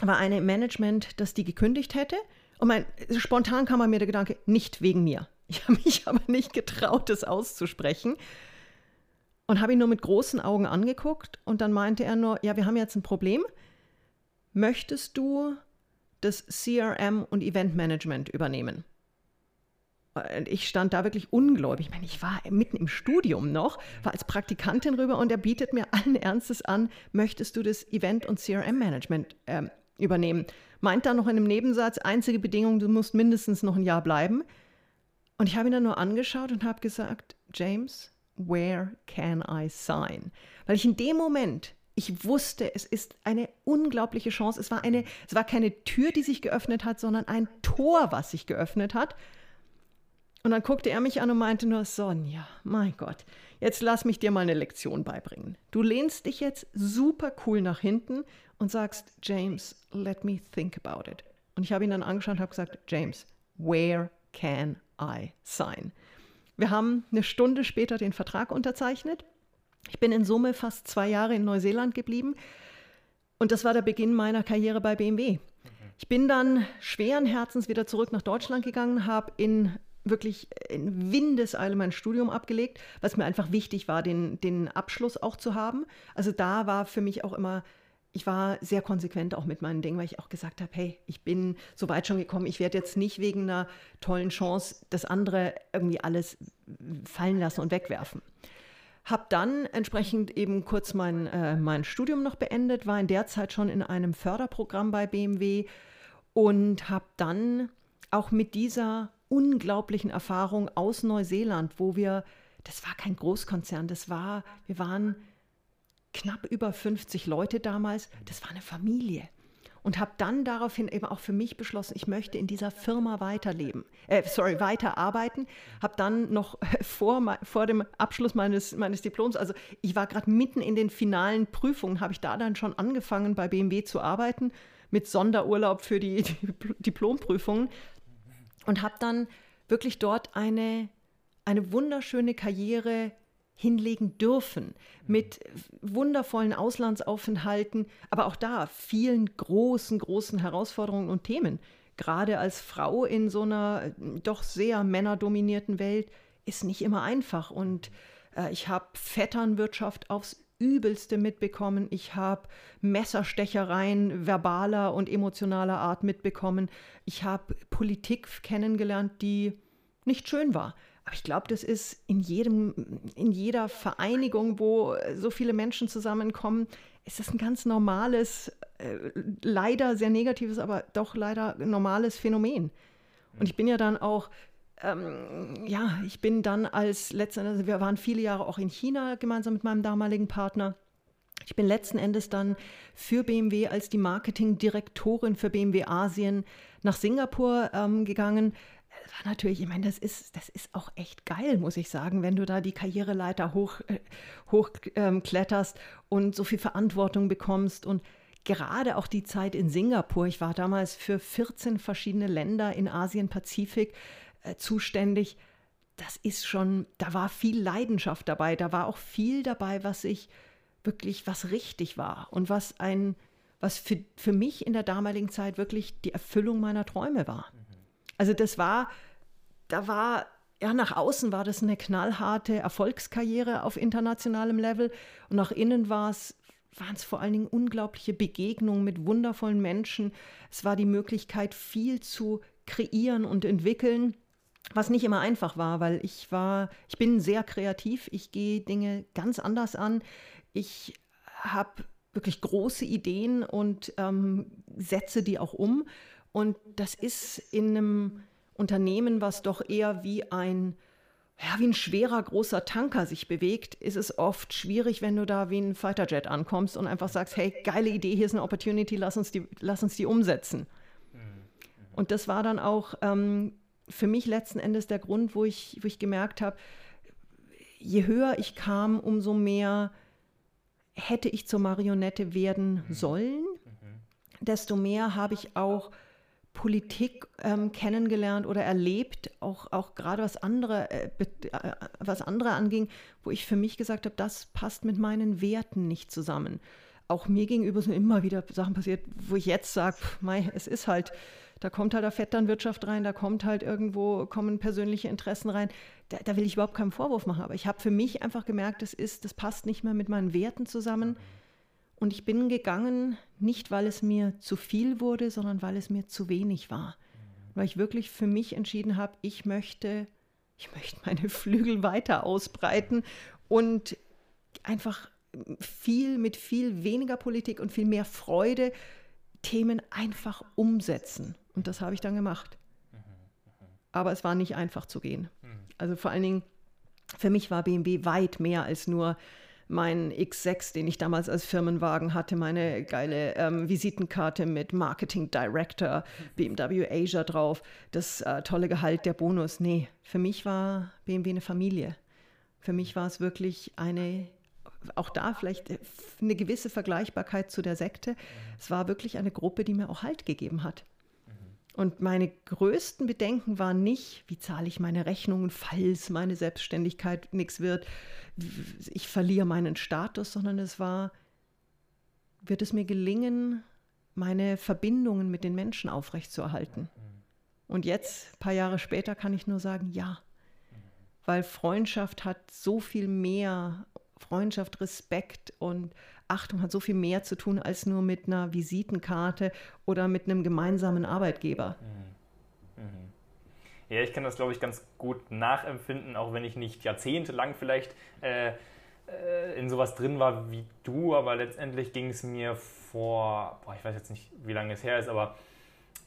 A: war eine Management, das die gekündigt hätte. Und mein, spontan kam bei mir der Gedanke, nicht wegen mir. Ich habe mich aber nicht getraut, das auszusprechen und habe ihn nur mit großen Augen angeguckt und dann meinte er nur, ja, wir haben jetzt ein Problem. Möchtest du das CRM und Eventmanagement übernehmen? Und ich stand da wirklich ungläubig. Ich meine, ich war mitten im Studium noch, war als Praktikantin rüber und er bietet mir allen Ernstes an, möchtest du das Event- und CRM-Management äh, übernehmen? Meint dann noch in einem Nebensatz, einzige Bedingung, du musst mindestens noch ein Jahr bleiben. Und ich habe ihn dann nur angeschaut und habe gesagt, James, where can I sign? Weil ich in dem Moment, ich wusste, es ist eine unglaubliche Chance. Es war, eine, es war keine Tür, die sich geöffnet hat, sondern ein Tor, was sich geöffnet hat. Und dann guckte er mich an und meinte nur, Sonja, mein Gott, jetzt lass mich dir mal eine Lektion beibringen. Du lehnst dich jetzt super cool nach hinten und sagst, James, let me think about it. Und ich habe ihn dann angeschaut und habe gesagt, James, where can I sign? Wir haben eine Stunde später den Vertrag unterzeichnet. Ich bin in Summe fast zwei Jahre in Neuseeland geblieben und das war der Beginn meiner Karriere bei BMW. Ich bin dann schweren Herzens wieder zurück nach Deutschland gegangen, habe in wirklich in Windeseile mein Studium abgelegt, was mir einfach wichtig war, den, den Abschluss auch zu haben. Also da war für mich auch immer ich war sehr konsequent auch mit meinen Dingen, weil ich auch gesagt habe, hey, ich bin so weit schon gekommen, ich werde jetzt nicht wegen einer tollen Chance das andere irgendwie alles fallen lassen und wegwerfen. Habe dann entsprechend eben kurz mein, äh, mein Studium noch beendet, war in der Zeit schon in einem Förderprogramm bei BMW und habe dann auch mit dieser unglaublichen Erfahrung aus Neuseeland, wo wir, das war kein Großkonzern, das war, wir waren knapp über 50 Leute damals. Das war eine Familie. Und habe dann daraufhin eben auch für mich beschlossen, ich möchte in dieser Firma weiterleben, äh, sorry, weiterarbeiten. Habe dann noch vor, vor dem Abschluss meines, meines Diploms, also ich war gerade mitten in den finalen Prüfungen, habe ich da dann schon angefangen bei BMW zu arbeiten mit Sonderurlaub für die, die Diplomprüfungen und habe dann wirklich dort eine, eine wunderschöne Karriere hinlegen dürfen, mit wundervollen Auslandsaufenthalten, aber auch da vielen großen, großen Herausforderungen und Themen. Gerade als Frau in so einer doch sehr männerdominierten Welt ist nicht immer einfach. Und äh, ich habe Vetternwirtschaft aufs Übelste mitbekommen. Ich habe Messerstechereien verbaler und emotionaler Art mitbekommen. Ich habe Politik kennengelernt, die nicht schön war. Aber ich glaube, das ist in jedem, in jeder Vereinigung, wo so viele Menschen zusammenkommen, ist das ein ganz normales, äh, leider sehr negatives, aber doch leider normales Phänomen. Und ich bin ja dann auch, ähm, ja, ich bin dann als letzten also wir waren viele Jahre auch in China gemeinsam mit meinem damaligen Partner. Ich bin letzten Endes dann für BMW als die Marketingdirektorin für BMW Asien nach Singapur ähm, gegangen war natürlich, ich meine, das ist, das ist auch echt geil, muss ich sagen, wenn du da die Karriereleiter hoch, äh, hochkletterst ähm, und so viel Verantwortung bekommst und gerade auch die Zeit in Singapur. Ich war damals für 14 verschiedene Länder in Asien, Pazifik äh, zuständig. Das ist schon, da war viel Leidenschaft dabei. Da war auch viel dabei, was ich wirklich, was richtig war und was ein, was für, für mich in der damaligen Zeit wirklich die Erfüllung meiner Träume war. Mhm. Also das war, da war, ja, nach außen war das eine knallharte Erfolgskarriere auf internationalem Level und nach innen war es waren es vor allen Dingen unglaubliche Begegnungen mit wundervollen Menschen. Es war die Möglichkeit, viel zu kreieren und entwickeln, was nicht immer einfach war, weil ich war, ich bin sehr kreativ, ich gehe Dinge ganz anders an. Ich habe wirklich große Ideen und ähm, setze die auch um. Und das ist in einem Unternehmen, was doch eher wie ein, ja, wie ein schwerer großer Tanker sich bewegt, ist es oft schwierig, wenn du da wie ein Fighterjet ankommst und einfach sagst, hey, geile Idee, hier ist eine Opportunity, lass uns die, lass uns die umsetzen. Und das war dann auch ähm, für mich letzten Endes der Grund, wo ich, wo ich gemerkt habe, je höher ich kam, umso mehr hätte ich zur Marionette werden sollen, desto mehr habe ich auch Politik ähm, kennengelernt oder erlebt, auch, auch gerade was andere, äh, äh, was andere anging, wo ich für mich gesagt habe, das passt mit meinen Werten nicht zusammen. Auch mir gegenüber sind immer wieder Sachen passiert, wo ich jetzt sage, es ist halt, da kommt halt der Vetternwirtschaft rein, da kommt halt irgendwo, kommen persönliche Interessen rein. Da, da will ich überhaupt keinen Vorwurf machen. Aber ich habe für mich einfach gemerkt, das ist, das passt nicht mehr mit meinen Werten zusammen. Und ich bin gegangen, nicht weil es mir zu viel wurde, sondern weil es mir zu wenig war. Weil ich wirklich für mich entschieden habe, ich möchte, ich möchte meine Flügel weiter ausbreiten und einfach viel mit viel weniger Politik und viel mehr Freude Themen einfach umsetzen. Und das habe ich dann gemacht. Aber es war nicht einfach zu gehen. Also vor allen Dingen, für mich war BMW weit mehr als nur mein X6, den ich damals als Firmenwagen hatte, meine geile ähm, Visitenkarte mit Marketing Director, BMW Asia drauf, das äh, tolle Gehalt, der Bonus. Nee, für mich war BMW eine Familie. Für mich war es wirklich eine, auch da vielleicht eine gewisse Vergleichbarkeit zu der Sekte. Es war wirklich eine Gruppe, die mir auch Halt gegeben hat. Und meine größten Bedenken waren nicht, wie zahle ich meine Rechnungen, falls meine Selbstständigkeit nichts wird, ich verliere meinen Status, sondern es war, wird es mir gelingen, meine Verbindungen mit den Menschen aufrechtzuerhalten. Und jetzt, ein paar Jahre später, kann ich nur sagen, ja. Weil Freundschaft hat so viel mehr, Freundschaft, Respekt und Achtung hat so viel mehr zu tun als nur mit einer Visitenkarte oder mit einem gemeinsamen Arbeitgeber. Mhm.
C: Mhm. Ja, ich kann das, glaube ich, ganz gut nachempfinden, auch wenn ich nicht jahrzehntelang vielleicht äh, äh, in sowas drin war wie du, aber letztendlich ging es mir vor, boah, ich weiß jetzt nicht, wie lange es her ist, aber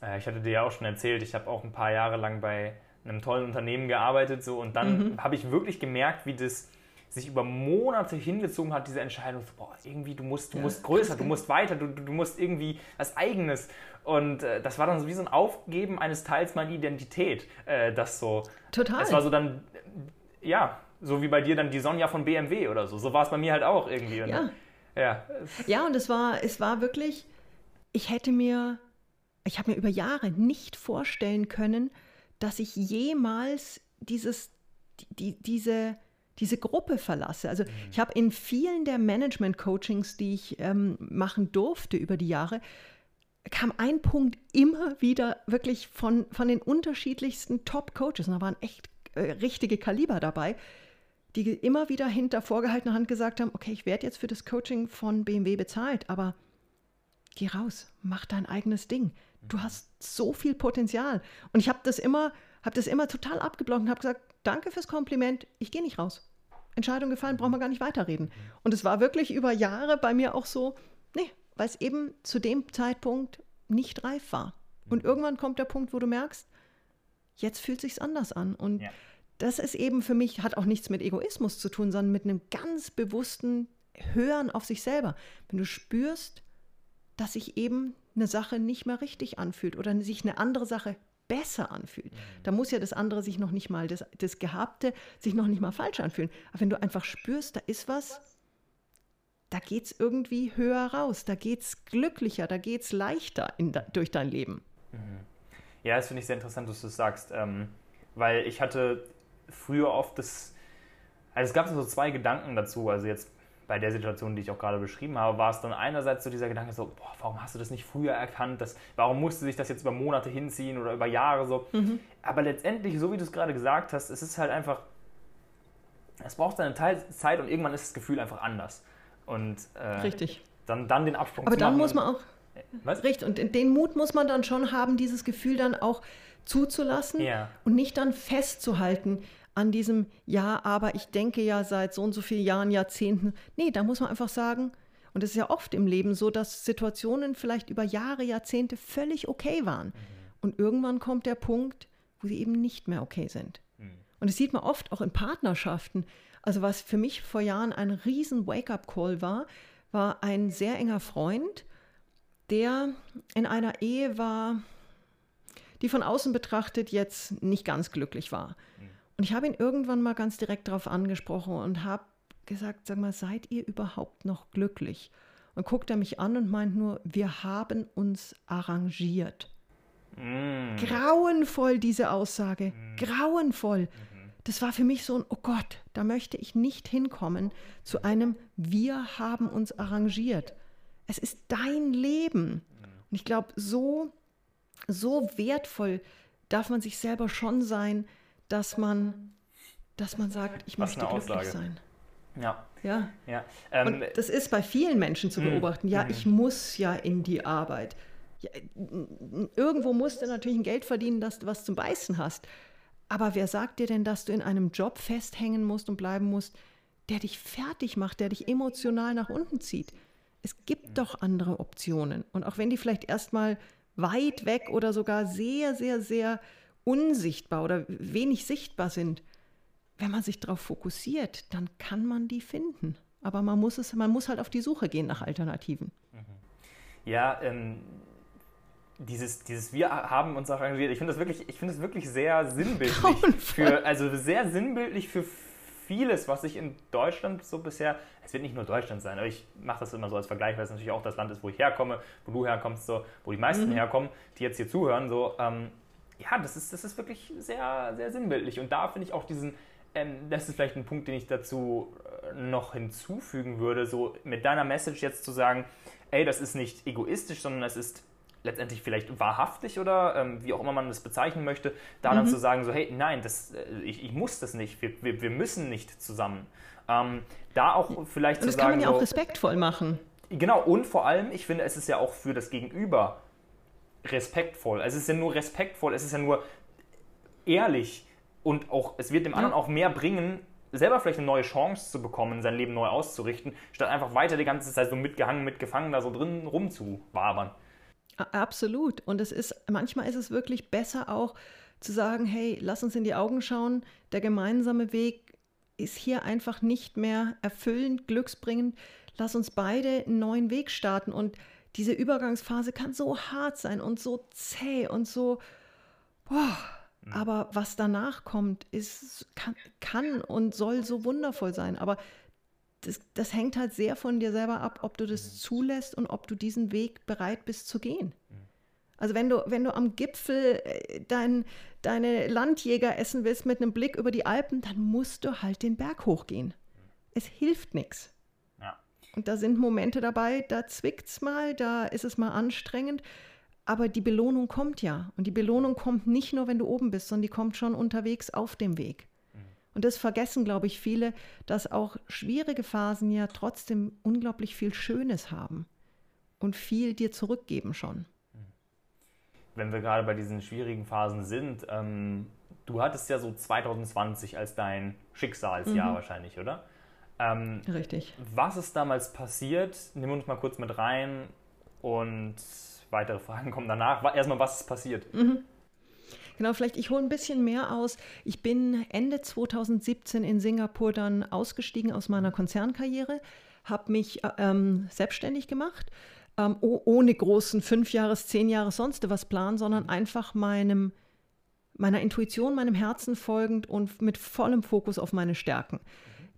C: äh, ich hatte dir ja auch schon erzählt, ich habe auch ein paar Jahre lang bei einem tollen Unternehmen gearbeitet so und dann mhm. habe ich wirklich gemerkt, wie das sich über Monate hingezogen hat, diese Entscheidung, so, boah, irgendwie, du musst, du ja, musst größer, du musst weiter, du, du musst irgendwie was Eigenes. Und äh, das war dann so wie so ein Aufgeben eines Teils meiner Identität, äh, das so.
A: Total.
C: Es war so dann, ja, so wie bei dir dann die Sonja von BMW oder so. So war es bei mir halt auch irgendwie.
A: Ja. Ja. ja, und es war, es war wirklich, ich hätte mir, ich habe mir über Jahre nicht vorstellen können, dass ich jemals dieses, die, diese diese Gruppe verlasse. Also mhm. ich habe in vielen der Management-Coachings, die ich ähm, machen durfte über die Jahre, kam ein Punkt immer wieder wirklich von, von den unterschiedlichsten Top-Coaches, und da waren echt äh, richtige Kaliber dabei, die immer wieder hinter vorgehaltener Hand gesagt haben, okay, ich werde jetzt für das Coaching von BMW bezahlt, aber geh raus, mach dein eigenes Ding. Du mhm. hast so viel Potenzial. Und ich habe das immer, habe das immer total abgeblockt und habe gesagt, danke fürs Kompliment, ich gehe nicht raus. Entscheidung gefallen, brauchen wir gar nicht weiterreden. Und es war wirklich über Jahre bei mir auch so, nee, weil es eben zu dem Zeitpunkt nicht reif war. Und irgendwann kommt der Punkt, wo du merkst, jetzt fühlt sich's anders an. Und ja. das ist eben für mich, hat auch nichts mit Egoismus zu tun, sondern mit einem ganz bewussten Hören auf sich selber. Wenn du spürst, dass sich eben eine Sache nicht mehr richtig anfühlt oder sich eine andere Sache besser anfühlt. Mhm. Da muss ja das andere sich noch nicht mal, das, das Gehabte sich noch nicht mal falsch anfühlen. Aber wenn du einfach spürst, da ist was, da geht es irgendwie höher raus, da geht es glücklicher, da geht es leichter in, durch dein Leben.
C: Mhm. Ja, das finde ich sehr interessant, dass du das sagst, ähm, weil ich hatte früher oft das, also es gab so zwei Gedanken dazu, also jetzt bei der Situation, die ich auch gerade beschrieben habe, war es dann einerseits so dieser Gedanke so, boah, warum hast du das nicht früher erkannt? Das, warum musste sich das jetzt über Monate hinziehen oder über Jahre so? Mhm. Aber letztendlich, so wie du es gerade gesagt hast, es ist halt einfach, es braucht seine Zeit und irgendwann ist das Gefühl einfach anders. Und
A: äh, Richtig.
C: Dann, dann den Absprung
A: Aber zu machen. Aber dann muss man auch, was? Richtig, und den Mut muss man dann schon haben, dieses Gefühl dann auch zuzulassen ja. und nicht dann festzuhalten an diesem Ja, aber ich denke ja seit so und so vielen Jahren, Jahrzehnten. Nee, da muss man einfach sagen, und es ist ja oft im Leben so, dass Situationen vielleicht über Jahre, Jahrzehnte völlig okay waren. Mhm. Und irgendwann kommt der Punkt, wo sie eben nicht mehr okay sind. Mhm. Und das sieht man oft auch in Partnerschaften. Also was für mich vor Jahren ein riesen Wake-up-Call war, war ein sehr enger Freund, der in einer Ehe war, die von außen betrachtet jetzt nicht ganz glücklich war. Mhm. Und ich habe ihn irgendwann mal ganz direkt darauf angesprochen und habe gesagt, sag mal, seid ihr überhaupt noch glücklich? Und guckt er mich an und meint nur, wir haben uns arrangiert. Mm. Grauenvoll diese Aussage, mm. grauenvoll. Mhm. Das war für mich so ein, oh Gott, da möchte ich nicht hinkommen zu einem, wir haben uns arrangiert. Es ist dein Leben. Mm. Und ich glaube, so, so wertvoll darf man sich selber schon sein, dass man, dass man sagt, ich Was möchte glücklich sein.
C: Ja.
A: Ja.
C: ja.
A: Ähm, und das ist bei vielen Menschen zu hm. beobachten. Ja, hm. ich muss ja in die Arbeit. Ja, irgendwo musst du natürlich ein Geld verdienen, dass du was zum Beißen hast. Aber wer sagt dir denn, dass du in einem Job festhängen musst und bleiben musst, der dich fertig macht, der dich emotional nach unten zieht? Es gibt hm. doch andere Optionen. Und auch wenn die vielleicht erstmal weit weg oder sogar sehr, sehr, sehr unsichtbar oder wenig sichtbar sind, wenn man sich darauf fokussiert, dann kann man die finden. Aber man muss, es, man muss halt auf die Suche gehen nach Alternativen.
C: Mhm. Ja, ähm, dieses, dieses Wir haben uns arrangiert, ich finde das wirklich, ich finde das wirklich sehr sinnbildlich für, also sehr sinnbildlich für vieles, was ich in Deutschland so bisher, es wird nicht nur Deutschland sein, aber ich mache das immer so als Vergleich, weil es natürlich auch das Land ist, wo ich herkomme, wo du herkommst, so, wo die meisten mhm. herkommen, die jetzt hier zuhören, so, ähm, ja, das ist, das ist wirklich sehr, sehr sinnbildlich. Und da finde ich auch diesen, ähm, das ist vielleicht ein Punkt, den ich dazu äh, noch hinzufügen würde, so mit deiner Message jetzt zu sagen, ey, das ist nicht egoistisch, sondern es ist letztendlich vielleicht wahrhaftig oder ähm, wie auch immer man das bezeichnen möchte, da mhm. dann zu sagen, so, hey, nein, das, äh, ich, ich muss das nicht, wir, wir, wir müssen nicht zusammen. Ähm, da auch vielleicht
A: und
C: zu sagen.
A: Das kann man ja so, auch respektvoll machen.
C: Genau, und vor allem, ich finde, es ist ja auch für das Gegenüber respektvoll. Es ist ja nur respektvoll, es ist ja nur ehrlich und auch, es wird dem anderen auch mehr bringen, selber vielleicht eine neue Chance zu bekommen, sein Leben neu auszurichten, statt einfach weiter die ganze Zeit so mitgehangen, mitgefangen da so drin rumzuwabern.
A: Absolut. Und es ist, manchmal ist es wirklich besser auch zu sagen, hey, lass uns in die Augen schauen, der gemeinsame Weg ist hier einfach nicht mehr erfüllend, glücksbringend. Lass uns beide einen neuen Weg starten und diese Übergangsphase kann so hart sein und so zäh und so, boah, mhm. aber was danach kommt, ist, kann, kann, und soll so wundervoll sein. Aber das, das, hängt halt sehr von dir selber ab, ob du das mhm. zulässt und ob du diesen Weg bereit bist zu gehen. Mhm. Also wenn du, wenn du am Gipfel äh, dein, deine Landjäger essen willst mit einem Blick über die Alpen, dann musst du halt den Berg hochgehen. Es hilft nichts. Und da sind Momente dabei, da zwickt es mal, da ist es mal anstrengend. Aber die Belohnung kommt ja. Und die Belohnung kommt nicht nur, wenn du oben bist, sondern die kommt schon unterwegs auf dem Weg. Und das vergessen, glaube ich, viele, dass auch schwierige Phasen ja trotzdem unglaublich viel Schönes haben und viel dir zurückgeben schon.
C: Wenn wir gerade bei diesen schwierigen Phasen sind, ähm, du hattest ja so 2020 als dein Schicksalsjahr mhm. wahrscheinlich, oder?
A: Ähm, Richtig.
C: Was ist damals passiert? Nimm uns mal kurz mit rein und weitere Fragen kommen danach. Erstmal, was ist passiert?
A: Mhm. Genau, vielleicht ich hole ein bisschen mehr aus. Ich bin Ende 2017 in Singapur dann ausgestiegen aus meiner Konzernkarriere, habe mich äh, ähm, selbstständig gemacht, ähm, ohne großen fünf Jahres, zehn Jahres sonst was Plan, sondern einfach meinem meiner Intuition, meinem Herzen folgend und mit vollem Fokus auf meine Stärken,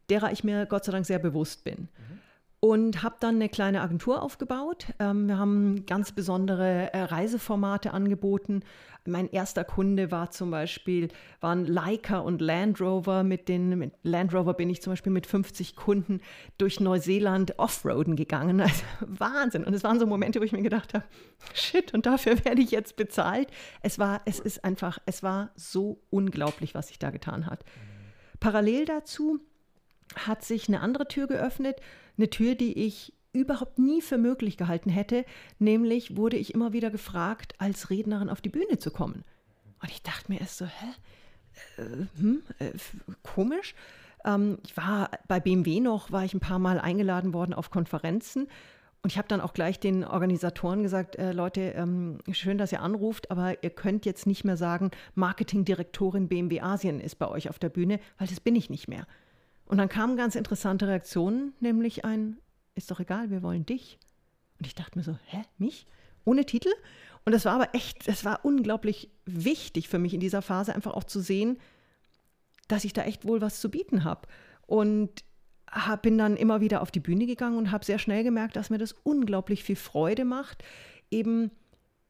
A: derer ich mir Gott sei Dank sehr bewusst bin. Mhm und habe dann eine kleine Agentur aufgebaut. Ähm, wir haben ganz besondere äh, Reiseformate angeboten. Mein erster Kunde war zum Beispiel, waren Leica und Land Rover. Mit, den, mit Land Rover bin ich zum Beispiel mit 50 Kunden durch Neuseeland Offroaden gegangen. Also Wahnsinn. Und es waren so Momente, wo ich mir gedacht habe, shit, und dafür werde ich jetzt bezahlt. Es war, es ist einfach, es war so unglaublich, was sich da getan hat. Parallel dazu hat sich eine andere Tür geöffnet eine Tür, die ich überhaupt nie für möglich gehalten hätte, nämlich wurde ich immer wieder gefragt, als Rednerin auf die Bühne zu kommen. Und ich dachte mir erst so, hä? Äh, hm, äh, komisch. Ähm, ich war bei BMW noch, war ich ein paar Mal eingeladen worden auf Konferenzen. Und ich habe dann auch gleich den Organisatoren gesagt, äh, Leute, ähm, schön, dass ihr anruft, aber ihr könnt jetzt nicht mehr sagen, Marketingdirektorin BMW Asien ist bei euch auf der Bühne, weil das bin ich nicht mehr. Und dann kamen ganz interessante Reaktionen, nämlich ein, ist doch egal, wir wollen dich. Und ich dachte mir so, hä, mich? Ohne Titel? Und das war aber echt, das war unglaublich wichtig für mich in dieser Phase, einfach auch zu sehen, dass ich da echt wohl was zu bieten habe. Und hab, bin dann immer wieder auf die Bühne gegangen und habe sehr schnell gemerkt, dass mir das unglaublich viel Freude macht, eben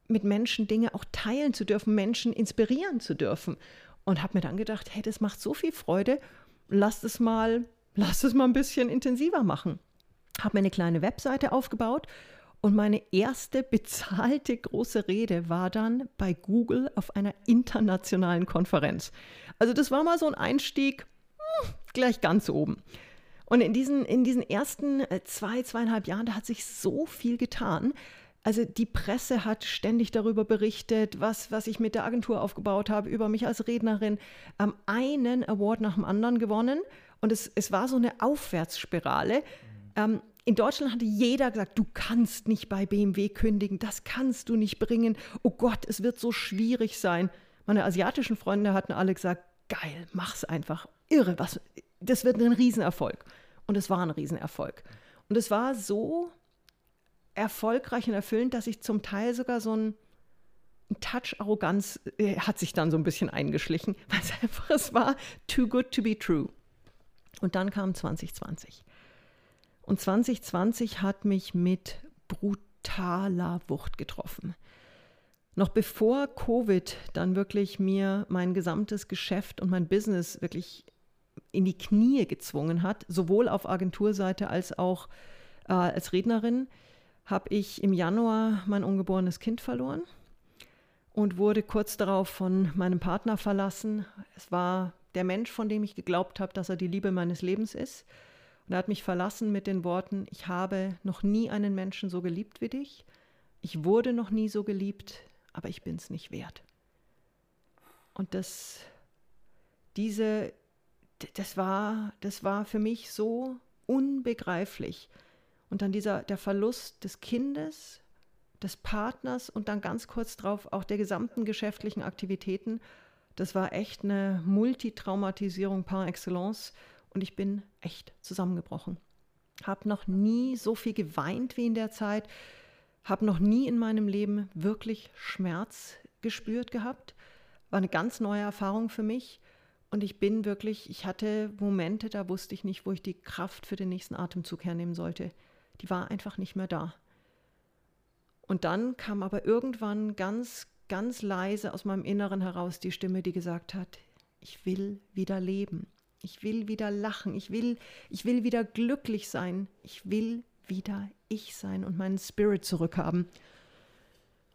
A: mit Menschen Dinge auch teilen zu dürfen, Menschen inspirieren zu dürfen. Und habe mir dann gedacht, hey, das macht so viel Freude lasst es mal, lasst es mal ein bisschen intensiver machen. Habe mir eine kleine Webseite aufgebaut und meine erste bezahlte große Rede war dann bei Google auf einer internationalen Konferenz. Also das war mal so ein Einstieg hm, gleich ganz oben. Und in diesen, in diesen ersten äh, zwei, zweieinhalb Jahren, da hat sich so viel getan. Also die Presse hat ständig darüber berichtet, was, was ich mit der Agentur aufgebaut habe, über mich als Rednerin. Ähm, einen Award nach dem anderen gewonnen. Und es, es war so eine Aufwärtsspirale. Ähm, in Deutschland hatte jeder gesagt, du kannst nicht bei BMW kündigen, das kannst du nicht bringen. Oh Gott, es wird so schwierig sein. Meine asiatischen Freunde hatten alle gesagt, geil, mach's einfach. Irre, was, das wird ein Riesenerfolg. Und es war ein Riesenerfolg. Und es war so erfolgreich und erfüllend, dass ich zum Teil sogar so ein, Touch Arroganz äh, hat sich dann so ein bisschen eingeschlichen, weil es einfach, es war too good to be true. Und dann kam 2020. Und 2020 hat mich mit brutaler Wucht getroffen. Noch bevor Covid dann wirklich mir mein gesamtes Geschäft und mein Business wirklich in die Knie gezwungen hat, sowohl auf Agenturseite als auch äh, als Rednerin, habe ich im Januar mein ungeborenes Kind verloren und wurde kurz darauf von meinem Partner verlassen. Es war der Mensch, von dem ich geglaubt habe, dass er die Liebe meines Lebens ist. Und er hat mich verlassen mit den Worten, ich habe noch nie einen Menschen so geliebt wie dich. Ich wurde noch nie so geliebt, aber ich bin es nicht wert. Und das, diese, das war, das war für mich so unbegreiflich. Und dann dieser, der Verlust des Kindes, des Partners und dann ganz kurz drauf auch der gesamten geschäftlichen Aktivitäten. Das war echt eine Multitraumatisierung par excellence und ich bin echt zusammengebrochen. Habe noch nie so viel geweint wie in der Zeit, habe noch nie in meinem Leben wirklich Schmerz gespürt gehabt. War eine ganz neue Erfahrung für mich und ich bin wirklich, ich hatte Momente, da wusste ich nicht, wo ich die Kraft für den nächsten Atemzug hernehmen sollte die war einfach nicht mehr da. Und dann kam aber irgendwann ganz, ganz leise aus meinem Inneren heraus die Stimme, die gesagt hat, ich will wieder leben. Ich will wieder lachen. Ich will, ich will wieder glücklich sein. Ich will wieder ich sein und meinen Spirit zurückhaben.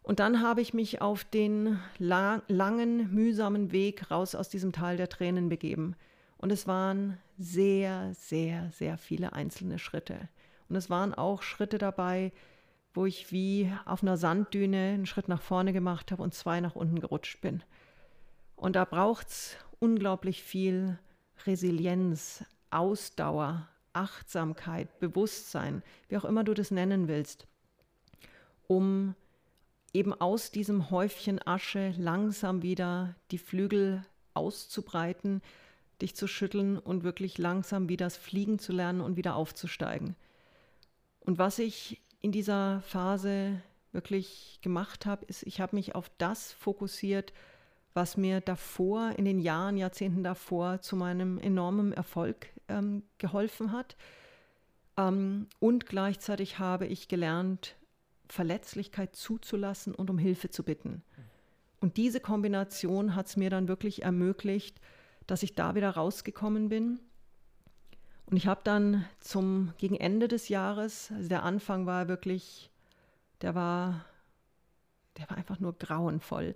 A: Und dann habe ich mich auf den la langen, mühsamen Weg raus aus diesem Tal der Tränen begeben. Und es waren sehr, sehr, sehr viele einzelne Schritte. Und es waren auch Schritte dabei, wo ich wie auf einer Sanddüne einen Schritt nach vorne gemacht habe und zwei nach unten gerutscht bin. Und da braucht es unglaublich viel Resilienz, Ausdauer, Achtsamkeit, Bewusstsein, wie auch immer du das nennen willst, um eben aus diesem Häufchen Asche langsam wieder die Flügel auszubreiten, dich zu schütteln und wirklich langsam wieder das Fliegen zu lernen und wieder aufzusteigen. Und was ich in dieser Phase wirklich gemacht habe, ist, ich habe mich auf das fokussiert, was mir davor, in den Jahren, Jahrzehnten davor, zu meinem enormen Erfolg ähm, geholfen hat. Ähm, und gleichzeitig habe ich gelernt, Verletzlichkeit zuzulassen und um Hilfe zu bitten. Und diese Kombination hat es mir dann wirklich ermöglicht, dass ich da wieder rausgekommen bin. Und ich habe dann zum gegen Ende des Jahres, also der Anfang war wirklich, der war, der war einfach nur grauenvoll.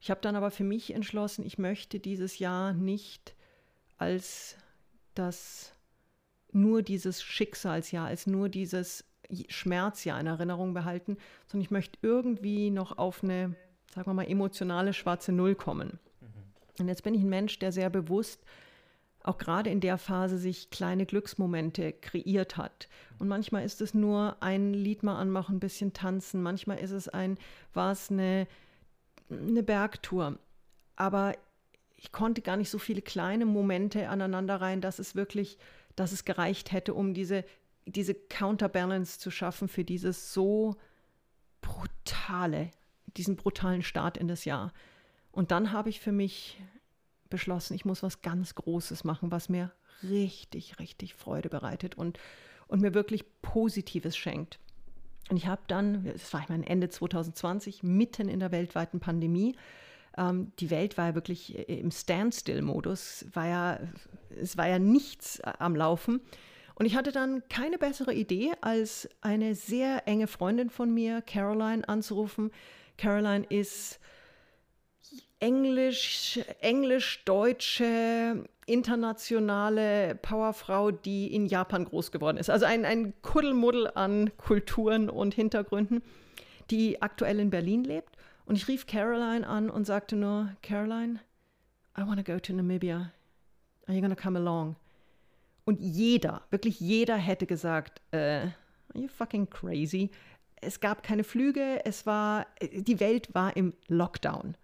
A: Ich habe dann aber für mich entschlossen, ich möchte dieses Jahr nicht als das nur dieses Schicksalsjahr, als nur dieses Schmerzjahr in Erinnerung behalten, sondern ich möchte irgendwie noch auf eine, sagen wir mal, emotionale schwarze Null kommen. Mhm. Und jetzt bin ich ein Mensch, der sehr bewusst auch gerade in der Phase sich kleine Glücksmomente kreiert hat. Und manchmal ist es nur ein Lied mal anmachen, ein bisschen tanzen. Manchmal ist es ein, war es eine, eine Bergtour. Aber ich konnte gar nicht so viele kleine Momente aneinander rein, dass es wirklich, dass es gereicht hätte, um diese diese Counterbalance zu schaffen für dieses so brutale, diesen brutalen Start in das Jahr. Und dann habe ich für mich beschlossen, ich muss was ganz Großes machen, was mir richtig, richtig Freude bereitet und, und mir wirklich Positives schenkt. Und ich habe dann, das war ich mein Ende 2020, mitten in der weltweiten Pandemie, ähm, die Welt war ja wirklich im Standstill-Modus, ja, es war ja nichts am Laufen. Und ich hatte dann keine bessere Idee, als eine sehr enge Freundin von mir, Caroline, anzurufen. Caroline ist Englisch, Englisch-deutsche, internationale Powerfrau, die in Japan groß geworden ist. Also ein, ein Kuddelmuddel an Kulturen und Hintergründen, die aktuell in Berlin lebt. Und ich rief Caroline an und sagte nur, Caroline, I want to go to Namibia. Are you going to come along? Und jeder, wirklich jeder hätte gesagt, äh, are you fucking crazy? Es gab keine Flüge, es war, die Welt war im Lockdown.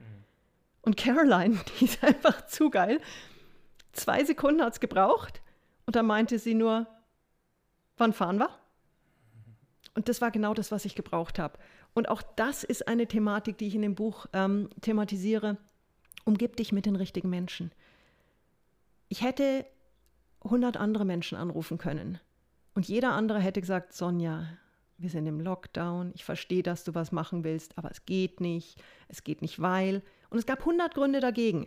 A: Und Caroline, die ist einfach zu geil. Zwei Sekunden hat es gebraucht und dann meinte sie nur, wann fahren wir? Und das war genau das, was ich gebraucht habe. Und auch das ist eine Thematik, die ich in dem Buch ähm, thematisiere. Umgib dich mit den richtigen Menschen. Ich hätte 100 andere Menschen anrufen können. Und jeder andere hätte gesagt, Sonja, wir sind im Lockdown, ich verstehe, dass du was machen willst, aber es geht nicht, es geht nicht, weil. Und es gab 100 Gründe dagegen.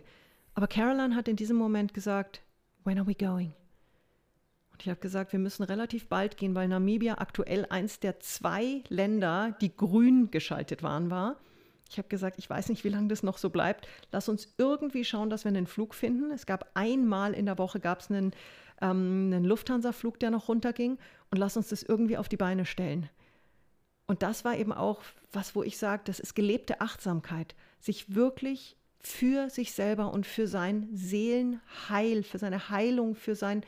A: Aber Caroline hat in diesem Moment gesagt, when are we going? Und ich habe gesagt, wir müssen relativ bald gehen, weil Namibia aktuell eins der zwei Länder, die grün geschaltet waren, war. Ich habe gesagt, ich weiß nicht, wie lange das noch so bleibt. Lass uns irgendwie schauen, dass wir einen Flug finden. Es gab einmal in der Woche gab einen ähm, einen Lufthansa-Flug, der noch runterging und lass uns das irgendwie auf die Beine stellen. Und das war eben auch was, wo ich sage, das ist gelebte Achtsamkeit, sich wirklich für sich selber und für sein Seelenheil, für seine Heilung, für sein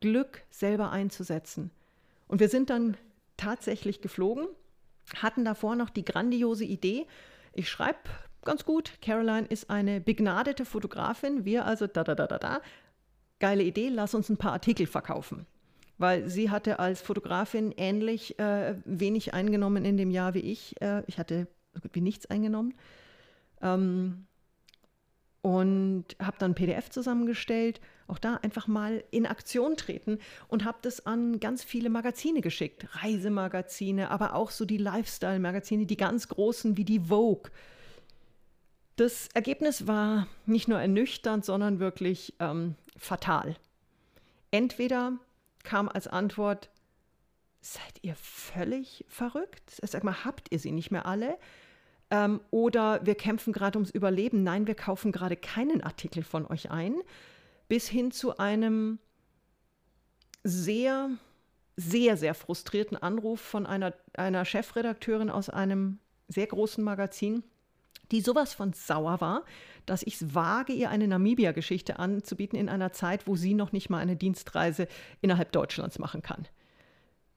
A: Glück selber einzusetzen. Und wir sind dann tatsächlich geflogen, hatten davor noch die grandiose Idee, ich schreibe ganz gut, Caroline ist eine begnadete Fotografin, wir also da da da da da geile Idee, lass uns ein paar Artikel verkaufen. Weil sie hatte als Fotografin ähnlich äh, wenig eingenommen in dem Jahr wie ich. Äh, ich hatte so gut wie nichts eingenommen. Ähm, und habe dann PDF zusammengestellt Auch da einfach mal in Aktion treten und habe das an ganz viele Magazine geschickt. Reisemagazine, aber auch so die Lifestyle-Magazine, die ganz großen wie die Vogue. Das Ergebnis war nicht nur ernüchternd, sondern wirklich ähm, fatal. Entweder kam als Antwort, seid ihr völlig verrückt? Sag mal, habt ihr sie nicht mehr alle? Ähm, oder wir kämpfen gerade ums Überleben. Nein, wir kaufen gerade keinen Artikel von euch ein. Bis hin zu einem sehr, sehr, sehr frustrierten Anruf von einer, einer Chefredakteurin aus einem sehr großen Magazin, die sowas von sauer war, dass ich es wage, ihr eine Namibia-Geschichte anzubieten in einer Zeit, wo sie noch nicht mal eine Dienstreise innerhalb Deutschlands machen kann.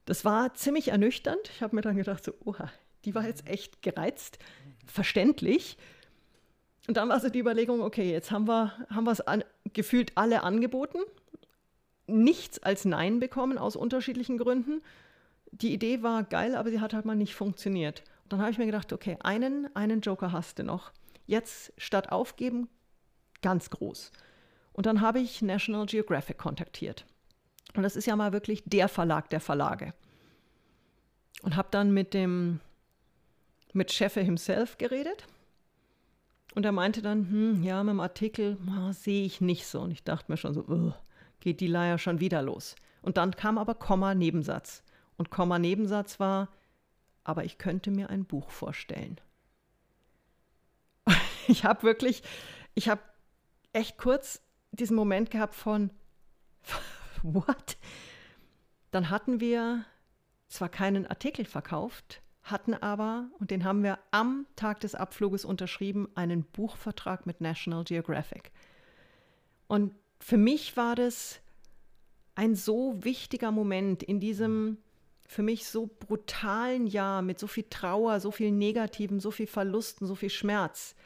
A: Das war ziemlich ernüchternd. Ich habe mir dann gedacht, so, oha, die war jetzt echt gereizt, verständlich. Und dann war so die Überlegung, okay, jetzt haben wir haben es an, gefühlt alle angeboten, nichts als Nein bekommen aus unterschiedlichen Gründen. Die Idee war geil, aber sie hat halt mal nicht funktioniert. Und dann habe ich mir gedacht, okay, einen, einen Joker hast du noch. Jetzt statt aufgeben, ganz groß. Und dann habe ich National Geographic kontaktiert. Und das ist ja mal wirklich der Verlag der Verlage. Und habe dann mit dem mit Scheffe himself geredet. Und er meinte dann, hm, ja, mit dem Artikel oh, sehe ich nicht so. Und ich dachte mir schon so, oh, geht die Leier schon wieder los. Und dann kam aber Komma-Nebensatz. Und Komma-Nebensatz war, aber ich könnte mir ein Buch vorstellen. Ich habe wirklich, ich habe echt kurz diesen Moment gehabt von, what? Dann hatten wir zwar keinen Artikel verkauft, hatten aber, und den haben wir am Tag des Abfluges unterschrieben, einen Buchvertrag mit National Geographic. Und für mich war das ein so wichtiger Moment in diesem für mich so brutalen Jahr mit so viel Trauer, so viel Negativen, so viel Verlusten, so viel Schmerz.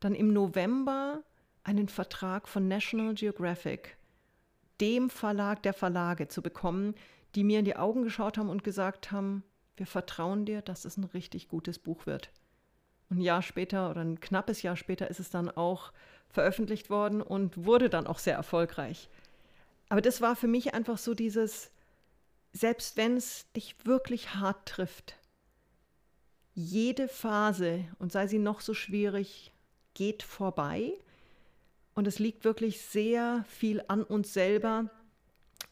A: Dann im November einen Vertrag von National Geographic dem Verlag der Verlage zu bekommen, die mir in die Augen geschaut haben und gesagt haben, wir vertrauen dir, dass es ein richtig gutes Buch wird. Ein Jahr später oder ein knappes Jahr später ist es dann auch veröffentlicht worden und wurde dann auch sehr erfolgreich. Aber das war für mich einfach so dieses, selbst wenn es dich wirklich hart trifft, jede Phase, und sei sie noch so schwierig, geht vorbei und es liegt wirklich sehr viel an uns selber,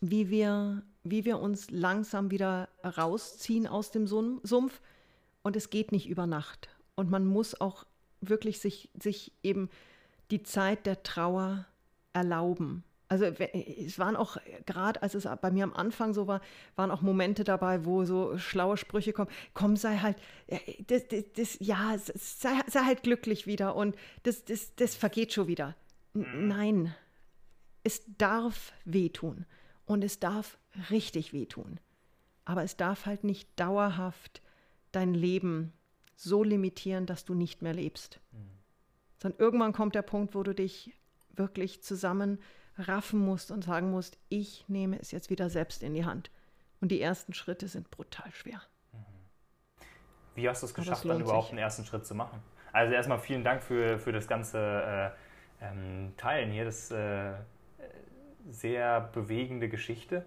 A: wie wir, wie wir uns langsam wieder rausziehen aus dem Sumpf. Und es geht nicht über Nacht. Und man muss auch wirklich sich, sich eben die Zeit der Trauer erlauben. Also es waren auch, gerade als es bei mir am Anfang so war, waren auch Momente dabei, wo so schlaue Sprüche kommen, komm, sei halt, äh, das, das, das ja, sei, sei, halt glücklich wieder und das, das, das vergeht schon wieder. Mhm. Nein, es darf wehtun und es darf richtig wehtun. Aber es darf halt nicht dauerhaft dein Leben so limitieren, dass du nicht mehr lebst. Mhm. Sondern irgendwann kommt der Punkt, wo du dich wirklich zusammenraffen musst und sagen musst, ich nehme es jetzt wieder selbst in die Hand. Und die ersten Schritte sind brutal schwer. Mhm.
C: Wie hast du es geschafft, dann überhaupt sich. einen ersten Schritt zu machen? Also erstmal vielen Dank für, für das ganze äh, ähm, teilen hier. Das ist äh, sehr bewegende Geschichte.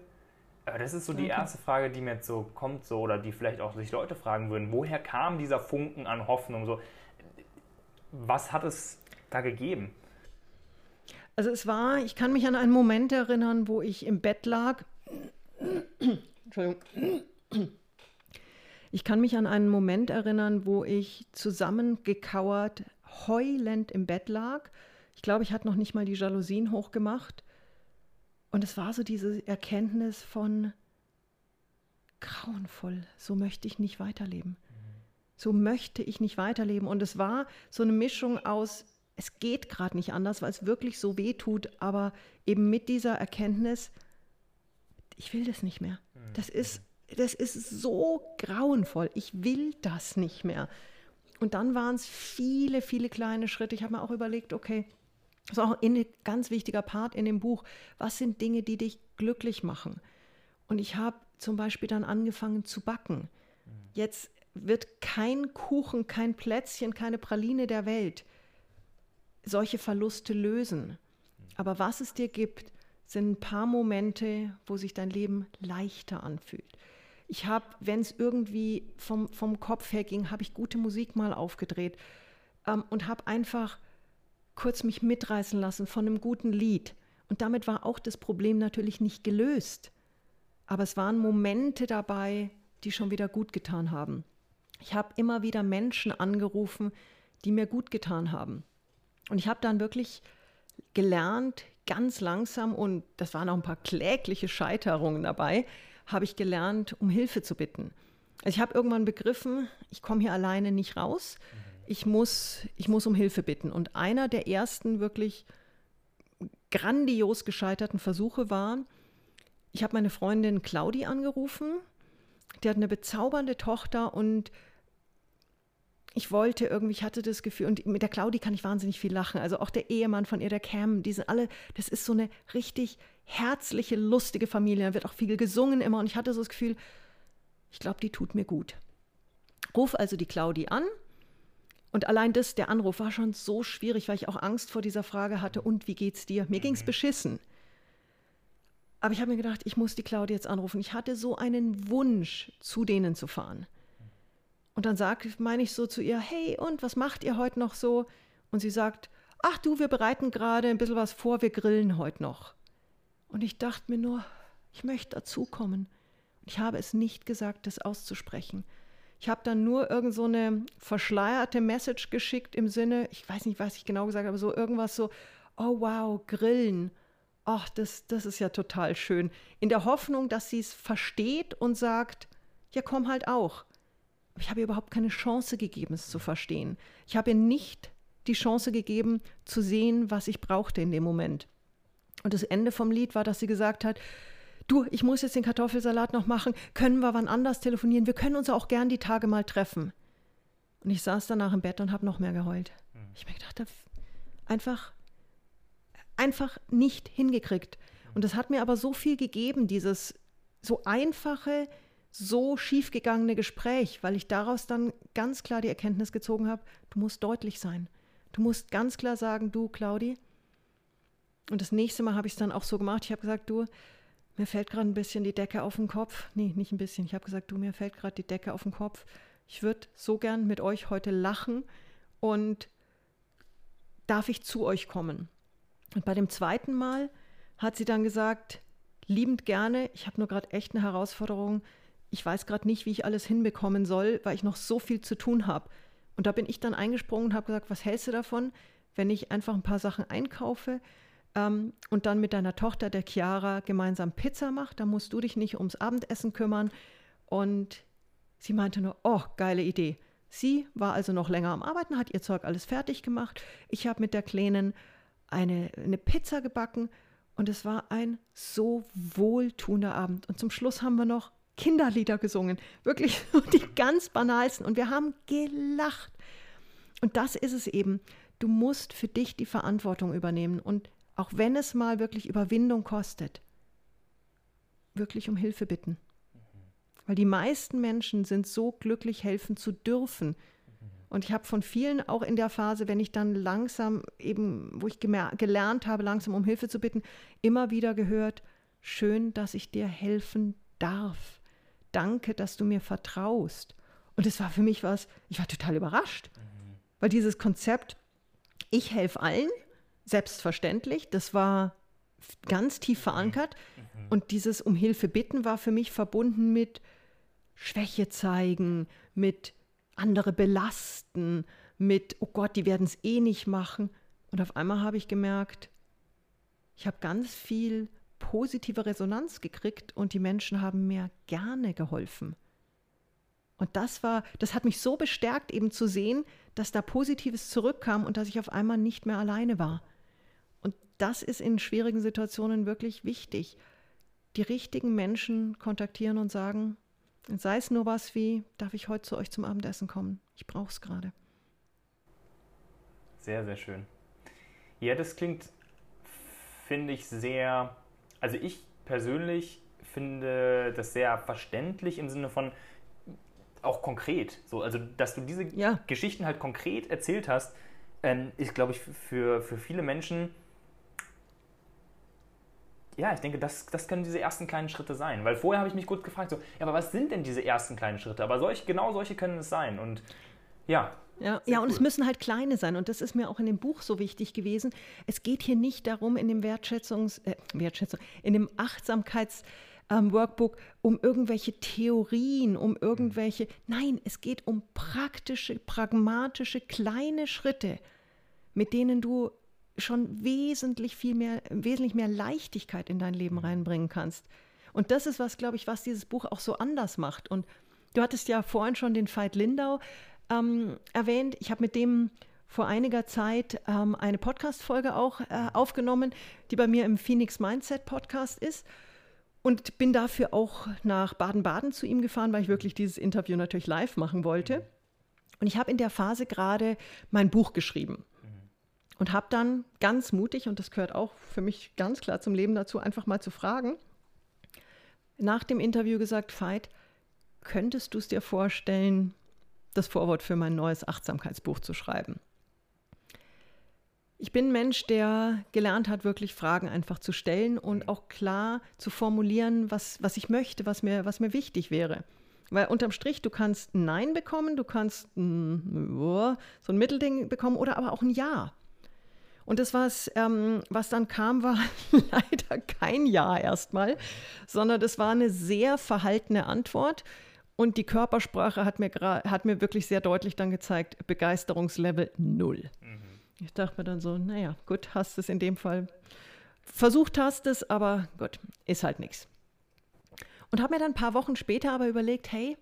C: Das ist so die erste Frage, die mir jetzt so kommt, so, oder die vielleicht auch sich Leute fragen würden. Woher kam dieser Funken an Hoffnung? So, was hat es da gegeben?
A: Also es war, ich kann mich an einen Moment erinnern, wo ich im Bett lag. Entschuldigung. Ich kann mich an einen Moment erinnern, wo ich zusammengekauert, heulend im Bett lag ich glaube, ich hatte noch nicht mal die Jalousien hochgemacht. Und es war so diese Erkenntnis von grauenvoll, so möchte ich nicht weiterleben. So möchte ich nicht weiterleben. Und es war so eine Mischung aus, es geht gerade nicht anders, weil es wirklich so weh tut, aber eben mit dieser Erkenntnis, ich will das nicht mehr. Das ist, das ist so grauenvoll. Ich will das nicht mehr. Und dann waren es viele, viele kleine Schritte. Ich habe mir auch überlegt, okay, das ist auch ein ganz wichtiger Part in dem Buch. Was sind Dinge, die dich glücklich machen? Und ich habe zum Beispiel dann angefangen zu backen. Jetzt wird kein Kuchen, kein Plätzchen, keine Praline der Welt solche Verluste lösen. Aber was es dir gibt, sind ein paar Momente, wo sich dein Leben leichter anfühlt. Ich habe, wenn es irgendwie vom, vom Kopf her ging, habe ich gute Musik mal aufgedreht ähm, und habe einfach kurz mich mitreißen lassen von einem guten Lied. Und damit war auch das Problem natürlich nicht gelöst. Aber es waren Momente dabei, die schon wieder gut getan haben. Ich habe immer wieder Menschen angerufen, die mir gut getan haben. Und ich habe dann wirklich gelernt, ganz langsam, und das waren auch ein paar klägliche Scheiterungen dabei, habe ich gelernt, um Hilfe zu bitten. Also ich habe irgendwann begriffen, ich komme hier alleine nicht raus. Ich muss, ich muss um Hilfe bitten. Und einer der ersten wirklich grandios gescheiterten Versuche war, ich habe meine Freundin Claudi angerufen. Die hat eine bezaubernde Tochter und ich wollte irgendwie, ich hatte das Gefühl, und mit der Claudi kann ich wahnsinnig viel lachen. Also auch der Ehemann von ihr, der Cam, die sind alle, das ist so eine richtig herzliche, lustige Familie. Da wird auch viel gesungen immer. Und ich hatte so das Gefühl, ich glaube, die tut mir gut. Ruf also die Claudi an. Und allein das, der Anruf war schon so schwierig, weil ich auch Angst vor dieser Frage hatte, und wie geht's dir? Mir ging's mhm. beschissen. Aber ich habe mir gedacht, ich muss die Claudi jetzt anrufen. Ich hatte so einen Wunsch, zu denen zu fahren. Und dann sag, meine ich so zu ihr, hey, und was macht ihr heute noch so? Und sie sagt, ach du, wir bereiten gerade ein bisschen was vor, wir grillen heute noch. Und ich dachte mir nur, ich möchte dazukommen. Ich habe es nicht gesagt, das auszusprechen. Ich habe dann nur irgend so eine verschleierte Message geschickt im Sinne, ich weiß nicht, was ich genau gesagt habe, so irgendwas so, oh wow, grillen. Ach, das, das ist ja total schön. In der Hoffnung, dass sie es versteht und sagt, ja, komm halt auch. Ich habe ihr überhaupt keine Chance gegeben, es zu verstehen. Ich habe ihr nicht die Chance gegeben, zu sehen, was ich brauchte in dem Moment. Und das Ende vom Lied war, dass sie gesagt hat, du, ich muss jetzt den Kartoffelsalat noch machen, können wir wann anders telefonieren, wir können uns auch gern die Tage mal treffen. Und ich saß danach im Bett und habe noch mehr geheult. Mhm. Ich mir gedacht, einfach, einfach nicht hingekriegt. Und das hat mir aber so viel gegeben, dieses so einfache, so schiefgegangene Gespräch, weil ich daraus dann ganz klar die Erkenntnis gezogen habe, du musst deutlich sein. Du musst ganz klar sagen, du, Claudi. Und das nächste Mal habe ich es dann auch so gemacht. Ich habe gesagt, du, mir fällt gerade ein bisschen die Decke auf den Kopf. Nee, nicht ein bisschen. Ich habe gesagt, du, mir fällt gerade die Decke auf den Kopf. Ich würde so gern mit euch heute lachen und darf ich zu euch kommen? Und bei dem zweiten Mal hat sie dann gesagt, liebend gerne, ich habe nur gerade echt eine Herausforderung, ich weiß gerade nicht, wie ich alles hinbekommen soll, weil ich noch so viel zu tun habe. Und da bin ich dann eingesprungen und habe gesagt, was hältst du davon, wenn ich einfach ein paar Sachen einkaufe ähm, und dann mit deiner Tochter, der Chiara, gemeinsam Pizza mache? Da musst du dich nicht ums Abendessen kümmern. Und sie meinte nur, oh, geile Idee. Sie war also noch länger am Arbeiten, hat ihr Zeug alles fertig gemacht. Ich habe mit der Kleinen eine, eine Pizza gebacken und es war ein so wohltuender Abend. Und zum Schluss haben wir noch Kinderlieder gesungen. Wirklich die ganz banalsten. Und wir haben gelacht. Und das ist es eben. Du musst für dich die Verantwortung übernehmen. Und auch wenn es mal wirklich Überwindung kostet, wirklich um Hilfe bitten. Weil die meisten Menschen sind so glücklich, helfen zu dürfen. Und ich habe von vielen auch in der Phase, wenn ich dann langsam eben, wo ich gelernt habe, langsam um Hilfe zu bitten, immer wieder gehört, schön, dass ich dir helfen darf danke, dass du mir vertraust. Und es war für mich was, ich war total überrascht, mhm. weil dieses Konzept, ich helfe allen, selbstverständlich, das war ganz tief verankert. Mhm. Und dieses um Hilfe bitten war für mich verbunden mit Schwäche zeigen, mit andere belasten, mit, oh Gott, die werden es eh nicht machen. Und auf einmal habe ich gemerkt, ich habe ganz viel positive Resonanz gekriegt und die Menschen haben mir gerne geholfen. Und das war, das hat mich so bestärkt, eben zu sehen, dass da Positives zurückkam und dass ich auf einmal nicht mehr alleine war. Das ist in schwierigen Situationen wirklich wichtig. Die richtigen Menschen kontaktieren und sagen, sei es nur was wie, darf ich heute zu euch zum Abendessen kommen? Ich brauche es gerade.
C: Sehr, sehr schön. Ja, das klingt, finde ich, sehr also ich persönlich finde das sehr verständlich im Sinne von auch konkret. So, also dass du diese ja. Geschichten halt konkret erzählt hast, ähm, ist, glaube ich, für, für viele Menschen ja, ich denke, das, das können diese ersten kleinen Schritte sein. Weil vorher habe ich mich gut gefragt, so, ja, aber was sind denn diese ersten kleinen Schritte? Aber solch, genau solche können es sein. Und ja.
A: Ja, ja und cool. es müssen halt kleine sein. Und das ist mir auch in dem Buch so wichtig gewesen. Es geht hier nicht darum, in dem Wertschätzungs, äh, Wertschätzung, in dem Achtsamkeits- ähm, Workbook um irgendwelche Theorien, um irgendwelche. Nein, es geht um praktische, pragmatische, kleine Schritte, mit denen du schon wesentlich viel mehr, wesentlich mehr Leichtigkeit in dein Leben reinbringen kannst. Und das ist was, glaube ich, was dieses Buch auch so anders macht. Und du hattest ja vorhin schon den Veit Lindau ähm, erwähnt. Ich habe mit dem vor einiger Zeit ähm, eine Podcast-Folge auch äh, aufgenommen, die bei mir im Phoenix Mindset Podcast ist. Und bin dafür auch nach Baden-Baden zu ihm gefahren, weil ich wirklich dieses Interview natürlich live machen wollte. Und ich habe in der Phase gerade mein Buch geschrieben. Und habe dann ganz mutig, und das gehört auch für mich ganz klar zum Leben dazu, einfach mal zu fragen, nach dem Interview gesagt, Veit, könntest du es dir vorstellen, das Vorwort für mein neues Achtsamkeitsbuch zu schreiben? Ich bin ein Mensch, der gelernt hat, wirklich Fragen einfach zu stellen und auch klar zu formulieren, was, was ich möchte, was mir, was mir wichtig wäre. Weil unterm Strich, du kannst ein Nein bekommen, du kannst ein, so ein Mittelding bekommen oder aber auch ein Ja. Und das, was, ähm, was dann kam, war leider kein Ja erstmal, sondern das war eine sehr verhaltene Antwort. Und die Körpersprache hat mir, hat mir wirklich sehr deutlich dann gezeigt, Begeisterungslevel null. Mhm. Ich dachte mir dann so, naja, gut, hast es in dem Fall versucht hast es, aber gut, ist halt nichts. Und habe mir dann ein paar Wochen später aber überlegt, hey,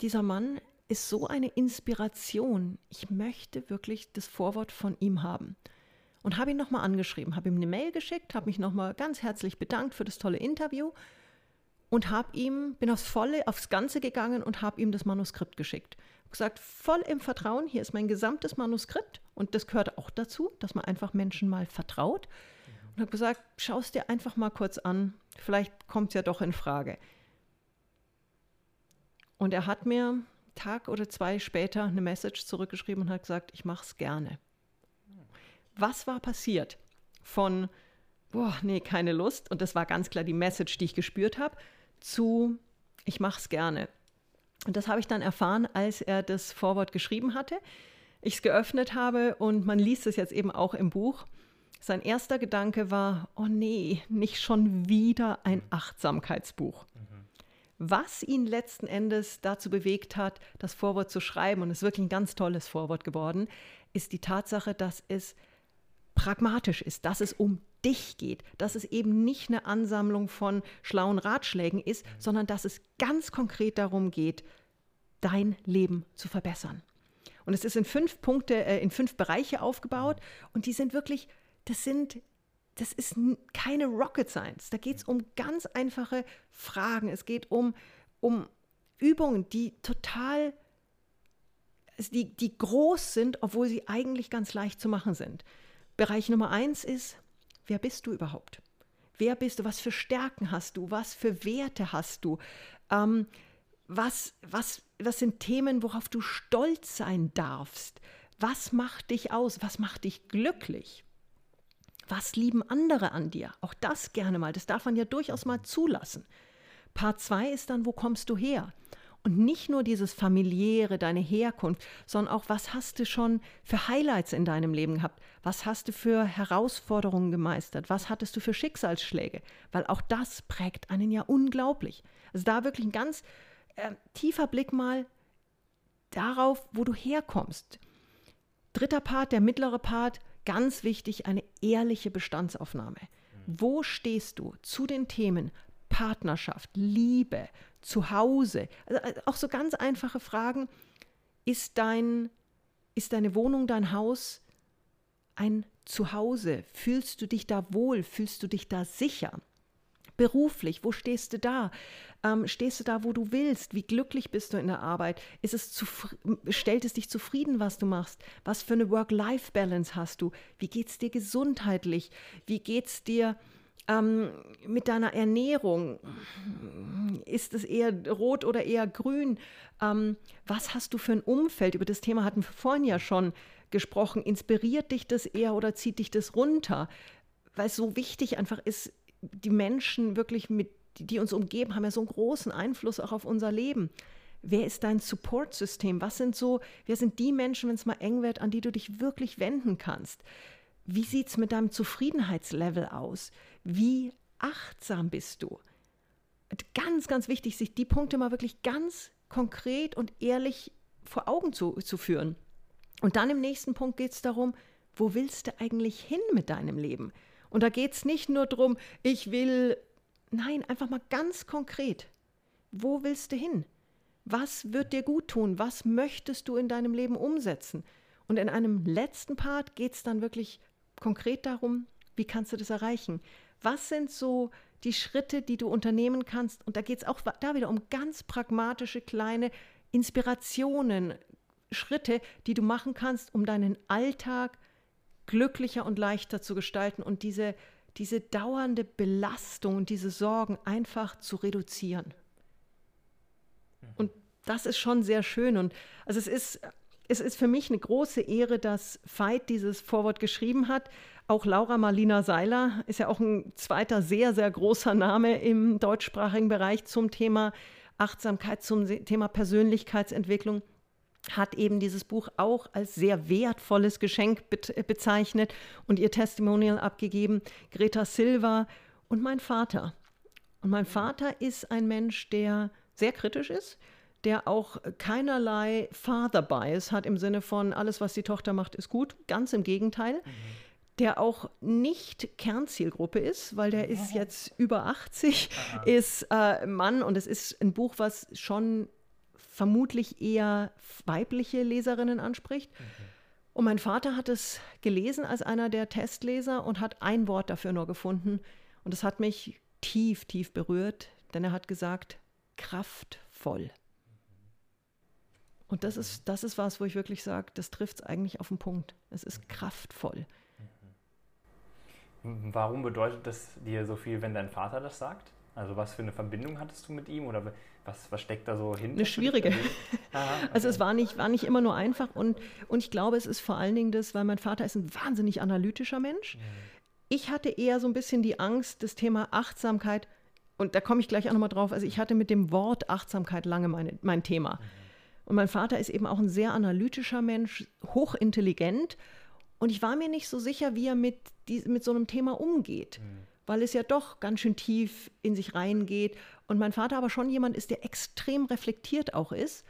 A: dieser Mann ist so eine Inspiration. Ich möchte wirklich das Vorwort von ihm haben. Und habe ihn nochmal angeschrieben, habe ihm eine Mail geschickt, habe mich nochmal ganz herzlich bedankt für das tolle Interview und habe ihm, bin aufs Volle, aufs Ganze gegangen und habe ihm das Manuskript geschickt gesagt, voll im Vertrauen, hier ist mein gesamtes Manuskript und das gehört auch dazu, dass man einfach Menschen mal vertraut. Und habe gesagt, schau es dir einfach mal kurz an, vielleicht kommt es ja doch in Frage. Und er hat mir Tag oder zwei später eine Message zurückgeschrieben und hat gesagt, ich mache es gerne. Was war passiert? Von, boah, nee, keine Lust, und das war ganz klar die Message, die ich gespürt habe, zu, ich mache es gerne. Und das habe ich dann erfahren, als er das Vorwort geschrieben hatte. Ich es geöffnet habe und man liest es jetzt eben auch im Buch. Sein erster Gedanke war, oh nee, nicht schon wieder ein Achtsamkeitsbuch. Was ihn letzten Endes dazu bewegt hat, das Vorwort zu schreiben, und es ist wirklich ein ganz tolles Vorwort geworden, ist die Tatsache, dass es pragmatisch ist, dass es um dich geht, dass es eben nicht eine Ansammlung von schlauen Ratschlägen ist, sondern dass es ganz konkret darum geht, dein Leben zu verbessern. Und es ist in fünf Punkte, äh, in fünf Bereiche aufgebaut und die sind wirklich, das sind, das ist keine Rocket Science. Da geht es um ganz einfache Fragen. Es geht um, um Übungen, die total, die, die groß sind, obwohl sie eigentlich ganz leicht zu machen sind. Bereich Nummer eins ist, wer bist du überhaupt? Wer bist du? Was für Stärken hast du? Was für Werte hast du? Ähm, was, was, was sind Themen, worauf du stolz sein darfst? Was macht dich aus? Was macht dich glücklich? Was lieben andere an dir? Auch das gerne mal. Das darf man ja durchaus mal zulassen. Part 2 ist dann, wo kommst du her? Und nicht nur dieses familiäre, deine Herkunft, sondern auch, was hast du schon für Highlights in deinem Leben gehabt? Was hast du für Herausforderungen gemeistert? Was hattest du für Schicksalsschläge? Weil auch das prägt einen ja unglaublich. Also da wirklich ein ganz äh, tiefer Blick mal darauf, wo du herkommst. Dritter Part, der mittlere Part, ganz wichtig, eine ehrliche Bestandsaufnahme. Wo stehst du zu den Themen Partnerschaft, Liebe, Zuhause? Also äh, auch so ganz einfache Fragen. Ist, dein, ist deine Wohnung, dein Haus ein Zuhause? Fühlst du dich da wohl? Fühlst du dich da sicher? Beruflich, wo stehst du da? Ähm, stehst du da, wo du willst? Wie glücklich bist du in der Arbeit? Ist es stellt es dich zufrieden, was du machst? Was für eine Work-Life-Balance hast du? Wie geht es dir gesundheitlich? Wie geht es dir ähm, mit deiner Ernährung? Ist es eher rot oder eher grün? Ähm, was hast du für ein Umfeld? Über das Thema hatten wir vorhin ja schon gesprochen. Inspiriert dich das eher oder zieht dich das runter? weil es so wichtig einfach ist, die Menschen wirklich mit, die uns umgeben, haben ja so einen großen Einfluss auch auf unser Leben. Wer ist dein Support-System? Was sind so, wer sind die Menschen, wenn es mal eng wird, an die du dich wirklich wenden kannst? Wie sieht es mit deinem Zufriedenheitslevel aus? Wie achtsam bist du? Ganz, ganz wichtig, sich die Punkte mal wirklich ganz konkret und ehrlich vor Augen zu, zu führen. Und dann im nächsten Punkt geht es darum, wo willst du eigentlich hin mit deinem Leben? Und da geht es nicht nur darum, ich will, nein, einfach mal ganz konkret. Wo willst du hin? Was wird dir gut tun? Was möchtest du in deinem Leben umsetzen? Und in einem letzten Part geht es dann wirklich konkret darum, wie kannst du das erreichen? Was sind so die Schritte, die du unternehmen kannst? Und da geht es auch da wieder um ganz pragmatische kleine Inspirationen, Schritte, die du machen kannst, um deinen Alltag glücklicher und leichter zu gestalten und diese, diese dauernde Belastung und diese Sorgen einfach zu reduzieren. Und das ist schon sehr schön. Und also es ist, es ist für mich eine große Ehre, dass Veit dieses Vorwort geschrieben hat. Auch Laura Marlina Seiler ist ja auch ein zweiter sehr, sehr großer Name im deutschsprachigen Bereich zum Thema Achtsamkeit, zum Thema Persönlichkeitsentwicklung hat eben dieses Buch auch als sehr wertvolles Geschenk bezeichnet und ihr Testimonial abgegeben. Greta Silva und mein Vater. Und mein Vater ist ein Mensch, der sehr kritisch ist, der auch keinerlei Father Bias hat im Sinne von alles, was die Tochter macht, ist gut. Ganz im Gegenteil. Mhm. Der auch nicht Kernzielgruppe ist, weil der ist jetzt über 80, Aha. ist äh, Mann und es ist ein Buch, was schon vermutlich eher weibliche Leserinnen anspricht. Mhm. Und mein Vater hat es gelesen als einer der Testleser und hat ein Wort dafür nur gefunden. Und es hat mich tief, tief berührt, denn er hat gesagt, kraftvoll. Und das ist, das ist was, wo ich wirklich sage, das trifft es eigentlich auf den Punkt. Es ist mhm. kraftvoll.
C: Warum bedeutet das dir so viel, wenn dein Vater das sagt? Also was für eine Verbindung hattest du mit ihm oder was, was steckt da so hinter?
A: Eine schwierige. Aha, okay. Also es war nicht, war nicht immer nur einfach und, und ich glaube, es ist vor allen Dingen das, weil mein Vater ist ein wahnsinnig analytischer Mensch. Mhm. Ich hatte eher so ein bisschen die Angst, das Thema Achtsamkeit, und da komme ich gleich auch nochmal drauf, also ich hatte mit dem Wort Achtsamkeit lange meine, mein Thema. Mhm. Und mein Vater ist eben auch ein sehr analytischer Mensch, hochintelligent. Und ich war mir nicht so sicher, wie er mit, die, mit so einem Thema umgeht. Mhm weil es ja doch ganz schön tief in sich reingeht. Und mein Vater aber schon jemand ist, der extrem reflektiert auch ist.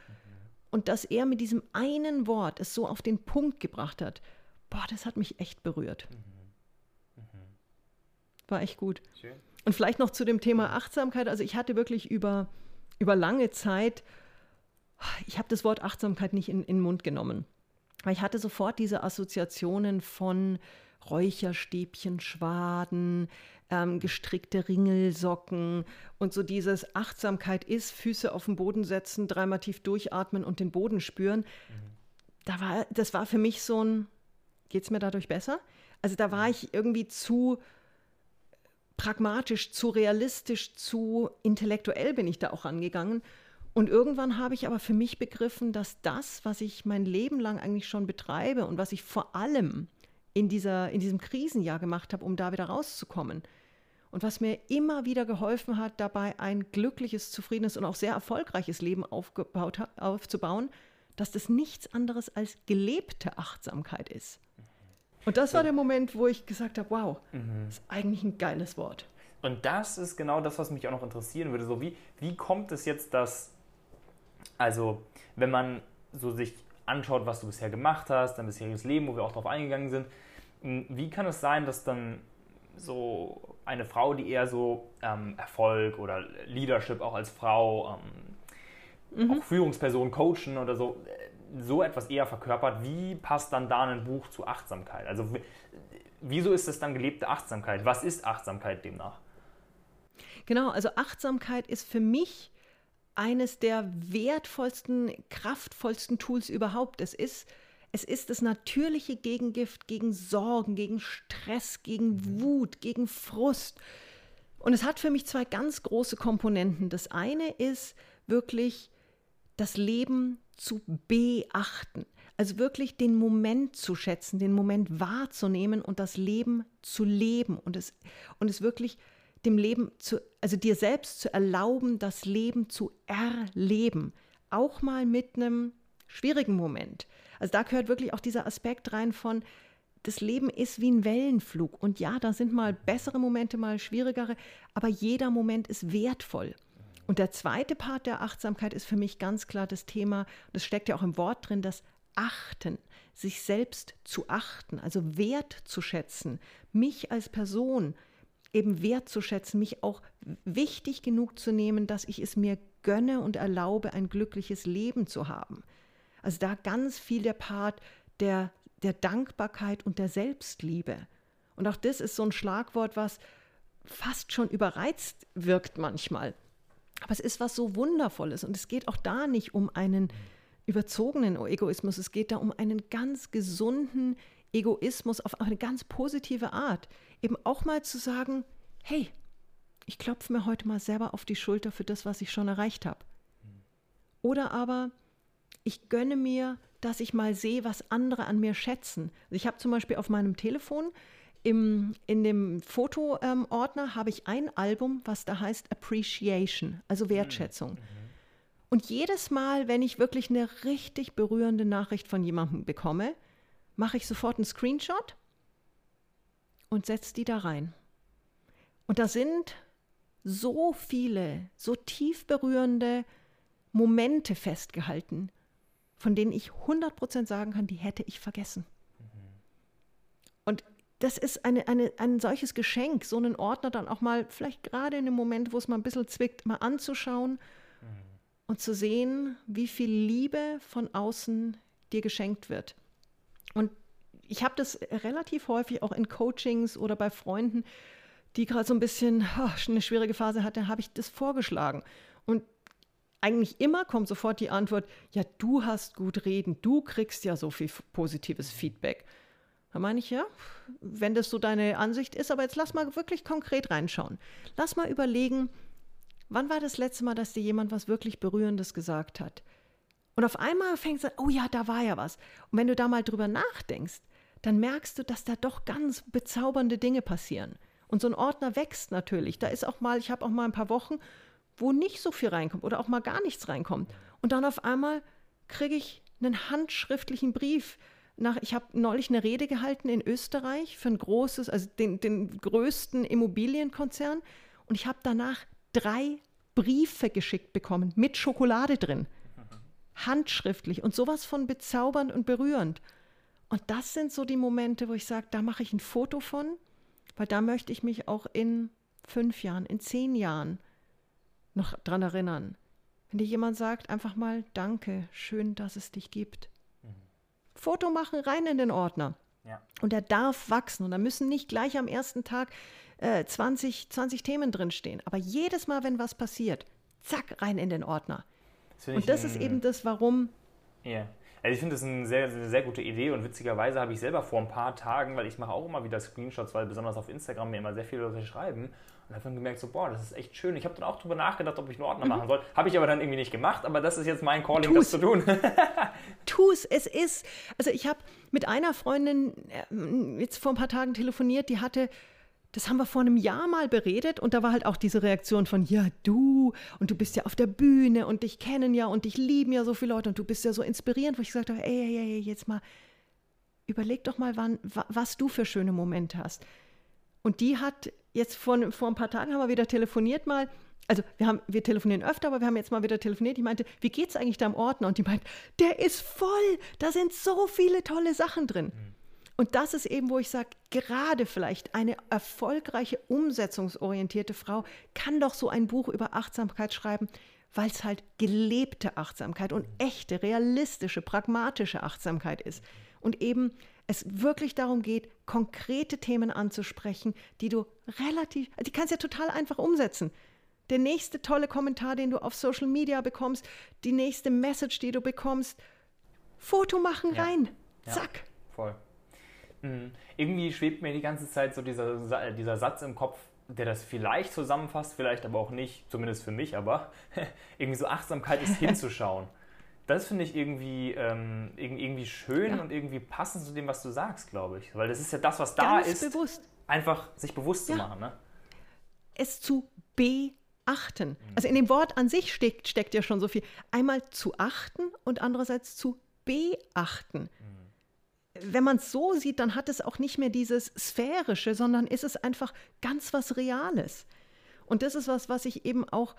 A: Und dass er mit diesem einen Wort es so auf den Punkt gebracht hat, boah, das hat mich echt berührt. Mhm. Mhm. War echt gut. Schön. Und vielleicht noch zu dem Thema Achtsamkeit. Also ich hatte wirklich über, über lange Zeit, ich habe das Wort Achtsamkeit nicht in, in den Mund genommen. Weil ich hatte sofort diese Assoziationen von Räucherstäbchen, Schwaden, ähm, gestrickte Ringelsocken und so dieses Achtsamkeit ist, Füße auf den Boden setzen, dreimal tief durchatmen und den Boden spüren. Mhm. Da war, das war für mich so ein, geht es mir dadurch besser? Also da war mhm. ich irgendwie zu pragmatisch, zu realistisch, zu intellektuell bin ich da auch angegangen. Und irgendwann habe ich aber für mich begriffen, dass das, was ich mein Leben lang eigentlich schon betreibe und was ich vor allem in, dieser, in diesem Krisenjahr gemacht habe, um da wieder rauszukommen, und was mir immer wieder geholfen hat, dabei ein glückliches, zufriedenes und auch sehr erfolgreiches Leben aufgebaut, aufzubauen, dass das nichts anderes als gelebte Achtsamkeit ist. Und das war der Moment, wo ich gesagt habe, wow, mhm. das ist eigentlich ein geiles Wort.
C: Und das ist genau das, was mich auch noch interessieren würde. So wie, wie kommt es jetzt, dass, also wenn man so sich anschaut, was du bisher gemacht hast, dein bisheriges Leben, wo wir auch darauf eingegangen sind, wie kann es sein, dass dann so eine Frau, die eher so ähm, Erfolg oder Leadership auch als Frau, ähm, mhm. auch Führungsperson, Coachen oder so, äh, so etwas eher verkörpert, wie passt dann da ein Buch zu Achtsamkeit? Also wieso ist es dann gelebte Achtsamkeit? Was ist Achtsamkeit demnach?
A: Genau, also Achtsamkeit ist für mich eines der wertvollsten, kraftvollsten Tools überhaupt. Es ist es ist das natürliche Gegengift gegen Sorgen, gegen Stress, gegen mhm. Wut, gegen Frust. Und es hat für mich zwei ganz große Komponenten. Das eine ist wirklich das Leben zu beachten. Also wirklich den Moment zu schätzen, den Moment wahrzunehmen und das Leben zu leben und es, und es wirklich dem Leben zu, also dir selbst zu erlauben, das Leben zu erleben. Auch mal mit einem schwierigen Moment. Also da gehört wirklich auch dieser Aspekt rein von, das Leben ist wie ein Wellenflug. Und ja, da sind mal bessere Momente, mal schwierigere, aber jeder Moment ist wertvoll. Und der zweite Part der Achtsamkeit ist für mich ganz klar das Thema, das steckt ja auch im Wort drin, das Achten, sich selbst zu achten, also wertzuschätzen, mich als Person eben wertzuschätzen, mich auch wichtig genug zu nehmen, dass ich es mir gönne und erlaube, ein glückliches Leben zu haben. Also da ganz viel der Part der, der Dankbarkeit und der Selbstliebe. Und auch das ist so ein Schlagwort, was fast schon überreizt wirkt manchmal. Aber es ist was so Wundervolles und es geht auch da nicht um einen überzogenen Egoismus, es geht da um einen ganz gesunden Egoismus auf eine ganz positive Art. Eben auch mal zu sagen, hey, ich klopfe mir heute mal selber auf die Schulter für das, was ich schon erreicht habe. Oder aber ich gönne mir, dass ich mal sehe, was andere an mir schätzen. Also ich habe zum Beispiel auf meinem Telefon im, in dem Fotoordner ähm, habe ich ein Album, was da heißt Appreciation, also hm, Wertschätzung. Mhm. Und jedes Mal, wenn ich wirklich eine richtig berührende Nachricht von jemandem bekomme, mache ich sofort einen Screenshot und setze die da rein. Und da sind so viele, so tief berührende Momente festgehalten, von denen ich 100% sagen kann, die hätte ich vergessen. Und das ist eine, eine, ein solches Geschenk, so einen Ordner dann auch mal, vielleicht gerade in dem Moment, wo es mal ein bisschen zwickt, mal anzuschauen mhm. und zu sehen, wie viel Liebe von außen dir geschenkt wird. Und ich habe das relativ häufig auch in Coachings oder bei Freunden, die gerade so ein bisschen oh, eine schwierige Phase hatten, habe ich das vorgeschlagen. Und eigentlich immer kommt sofort die Antwort, ja, du hast gut reden, du kriegst ja so viel positives Feedback. Da meine ich, ja, wenn das so deine Ansicht ist, aber jetzt lass mal wirklich konkret reinschauen. Lass mal überlegen, wann war das letzte Mal, dass dir jemand was wirklich Berührendes gesagt hat? Und auf einmal fängst du an, oh ja, da war ja was. Und wenn du da mal drüber nachdenkst, dann merkst du, dass da doch ganz bezaubernde Dinge passieren. Und so ein Ordner wächst natürlich. Da ist auch mal, ich habe auch mal ein paar Wochen, wo nicht so viel reinkommt oder auch mal gar nichts reinkommt. Und dann auf einmal kriege ich einen handschriftlichen Brief. Nach, ich habe neulich eine Rede gehalten in Österreich für ein großes, also den, den größten Immobilienkonzern. Und ich habe danach drei Briefe geschickt bekommen mit Schokolade drin. Handschriftlich und sowas von bezaubernd und berührend. Und das sind so die Momente, wo ich sage, da mache ich ein Foto von, weil da möchte ich mich auch in fünf Jahren, in zehn Jahren noch dran erinnern. Wenn dir jemand sagt, einfach mal Danke, schön, dass es dich gibt. Mhm. Foto machen, rein in den Ordner. Ja. Und er darf wachsen. Und da müssen nicht gleich am ersten Tag äh, 20, 20 Themen drinstehen. Aber jedes Mal, wenn was passiert, zack, rein in den Ordner. Das und das ist eben das, warum.
C: Ja. Also ich finde das eine sehr, sehr, sehr gute Idee und witzigerweise habe ich selber vor ein paar Tagen, weil ich mache auch immer wieder Screenshots, weil besonders auf Instagram mir immer sehr viele Leute schreiben und habe dann gemerkt, so boah, das ist echt schön. Ich habe dann auch darüber nachgedacht, ob ich einen Ordner mhm. machen soll. Habe ich aber dann irgendwie nicht gemacht, aber das ist jetzt mein Calling, Tu's. das zu tun.
A: Tu's, es ist. Also ich habe mit einer Freundin äh, jetzt vor ein paar Tagen telefoniert, die hatte das haben wir vor einem Jahr mal beredet und da war halt auch diese Reaktion von, ja, du und du bist ja auf der Bühne und dich kennen ja und dich lieben ja so viele Leute und du bist ja so inspirierend, wo ich gesagt habe, ey, ey, ey, jetzt mal, überleg doch mal, wann, was du für schöne Momente hast. Und die hat jetzt vor, vor ein paar Tagen haben wir wieder telefoniert mal, also wir haben, wir telefonieren öfter, aber wir haben jetzt mal wieder telefoniert. Die meinte, wie geht's eigentlich da im Ordner? Und die meint, der ist voll, da sind so viele tolle Sachen drin. Mhm. Und das ist eben, wo ich sage, gerade vielleicht eine erfolgreiche, umsetzungsorientierte Frau kann doch so ein Buch über Achtsamkeit schreiben, weil es halt gelebte Achtsamkeit und echte, realistische, pragmatische Achtsamkeit ist. Und eben es wirklich darum geht, konkrete Themen anzusprechen, die du relativ, die kannst du ja total einfach umsetzen. Der nächste tolle Kommentar, den du auf Social Media bekommst, die nächste Message, die du bekommst, Foto machen ja. rein. Zack. Ja,
C: voll. Mhm. Irgendwie schwebt mir die ganze Zeit so dieser, dieser Satz im Kopf, der das vielleicht zusammenfasst, vielleicht aber auch nicht, zumindest für mich, aber irgendwie so Achtsamkeit ist hinzuschauen. Das finde ich irgendwie, ähm, irgendwie schön ja. und irgendwie passend zu dem, was du sagst, glaube ich. Weil das ist ja das, was da
A: Ganz
C: ist.
A: bewusst.
C: Einfach sich bewusst ja. zu machen. Ne?
A: Es zu beachten. Mhm. Also in dem Wort an sich steckt, steckt ja schon so viel. Einmal zu achten und andererseits zu beachten. Mhm. Wenn man es so sieht, dann hat es auch nicht mehr dieses Sphärische, sondern ist es einfach ganz was Reales. Und das ist was, was ich eben auch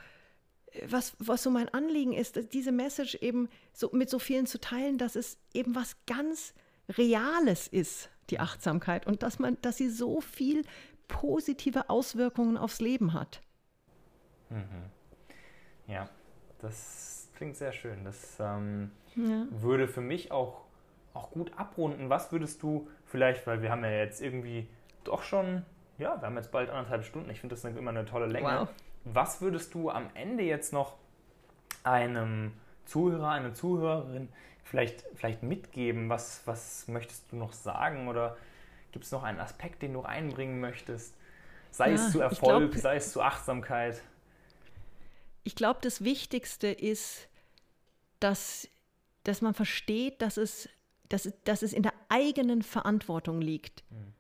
A: was, was so mein Anliegen ist, diese Message eben so mit so vielen zu teilen, dass es eben was ganz Reales ist, die Achtsamkeit, und dass man, dass sie so viel positive Auswirkungen aufs Leben hat.
C: Mhm. Ja, das klingt sehr schön. Das ähm, ja. würde für mich auch, auch gut abrunden. Was würdest du vielleicht, weil wir haben ja jetzt irgendwie doch schon, ja, wir haben jetzt bald anderthalb Stunden. Ich finde das immer eine tolle Länge. Wow. Was würdest du am Ende jetzt noch einem Zuhörer, einer Zuhörerin vielleicht, vielleicht mitgeben? Was, was möchtest du noch sagen oder gibt es noch einen Aspekt, den du einbringen möchtest? Sei ja, es zu Erfolg, glaub, sei es zu Achtsamkeit.
A: Ich glaube, das Wichtigste ist, dass, dass man versteht, dass es, dass, dass es in der eigenen Verantwortung liegt, hm.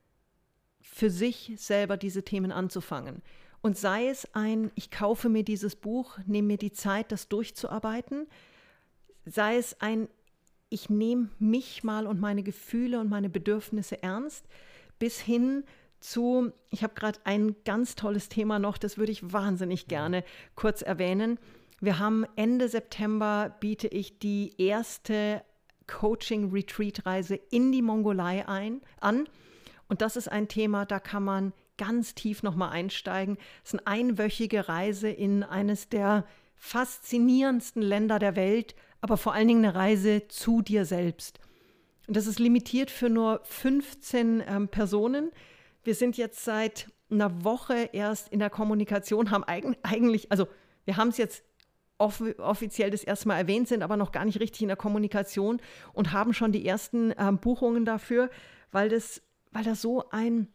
A: für sich selber diese Themen anzufangen. Und sei es ein, ich kaufe mir dieses Buch, nehme mir die Zeit, das durchzuarbeiten, sei es ein, ich nehme mich mal und meine Gefühle und meine Bedürfnisse ernst, bis hin zu, ich habe gerade ein ganz tolles Thema noch, das würde ich wahnsinnig gerne kurz erwähnen. Wir haben Ende September biete ich die erste Coaching-Retreat-Reise in die Mongolei ein, an. Und das ist ein Thema, da kann man ganz tief nochmal einsteigen. Es ist eine einwöchige Reise in eines der faszinierendsten Länder der Welt, aber vor allen Dingen eine Reise zu dir selbst. Und das ist limitiert für nur 15 ähm, Personen. Wir sind jetzt seit einer Woche erst in der Kommunikation, haben eigentlich, also wir haben es jetzt off offiziell das erste Mal erwähnt, sind aber noch gar nicht richtig in der Kommunikation und haben schon die ersten ähm, Buchungen dafür, weil das, weil das so ein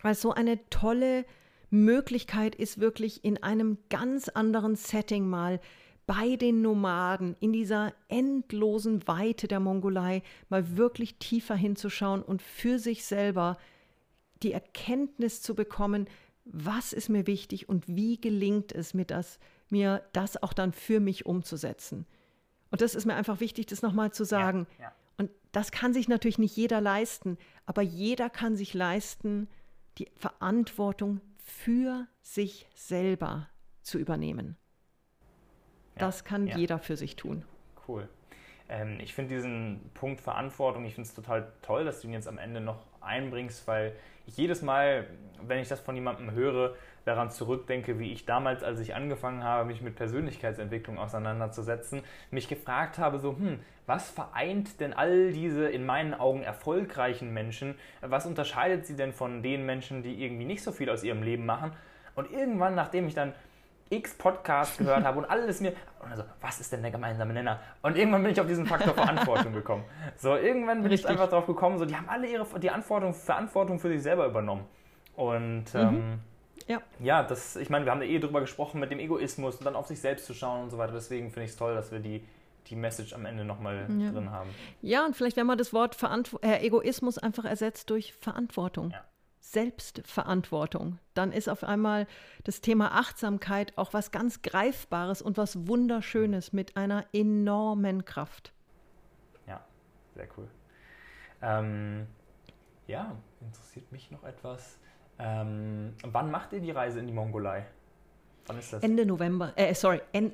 A: weil es so eine tolle Möglichkeit ist, wirklich in einem ganz anderen Setting mal bei den Nomaden in dieser endlosen Weite der Mongolei mal wirklich tiefer hinzuschauen und für sich selber die Erkenntnis zu bekommen, was ist mir wichtig und wie gelingt es mir das, mir das auch dann für mich umzusetzen. Und das ist mir einfach wichtig, das nochmal zu sagen. Ja, ja. Und das kann sich natürlich nicht jeder leisten, aber jeder kann sich leisten, die Verantwortung für sich selber zu übernehmen. Ja, das kann ja. jeder für sich tun.
C: Cool. Ähm, ich finde diesen Punkt Verantwortung, ich finde es total toll, dass du ihn jetzt am Ende noch einbringst, weil ich jedes Mal, wenn ich das von jemandem höre, daran zurückdenke, wie ich damals, als ich angefangen habe, mich mit Persönlichkeitsentwicklung auseinanderzusetzen, mich gefragt habe, so, hm, was vereint denn all diese in meinen Augen erfolgreichen Menschen? Was unterscheidet sie denn von den Menschen, die irgendwie nicht so viel aus ihrem Leben machen? Und irgendwann, nachdem ich dann x Podcasts gehört habe und alles mir. Und also, was ist denn der gemeinsame Nenner? Und irgendwann bin ich auf diesen Faktor Verantwortung gekommen. So, irgendwann bin Richtig. ich einfach drauf gekommen, so, die haben alle ihre die Verantwortung, Verantwortung für sich selber übernommen. Und mhm. ähm, ja. ja, das, ich meine, wir haben ja eh drüber gesprochen mit dem Egoismus und dann auf sich selbst zu schauen und so weiter. Deswegen finde ich es toll, dass wir die, die Message am Ende nochmal ja. drin haben.
A: Ja, und vielleicht, wenn man das Wort Verantw äh, Egoismus einfach ersetzt durch Verantwortung. Ja. Selbstverantwortung, dann ist auf einmal das Thema Achtsamkeit auch was ganz Greifbares und was Wunderschönes mit einer enormen Kraft.
C: Ja, sehr cool. Ähm, ja, interessiert mich noch etwas. Ähm, wann macht ihr die Reise in die Mongolei?
A: Wann ist das? Ende November. Äh, sorry, en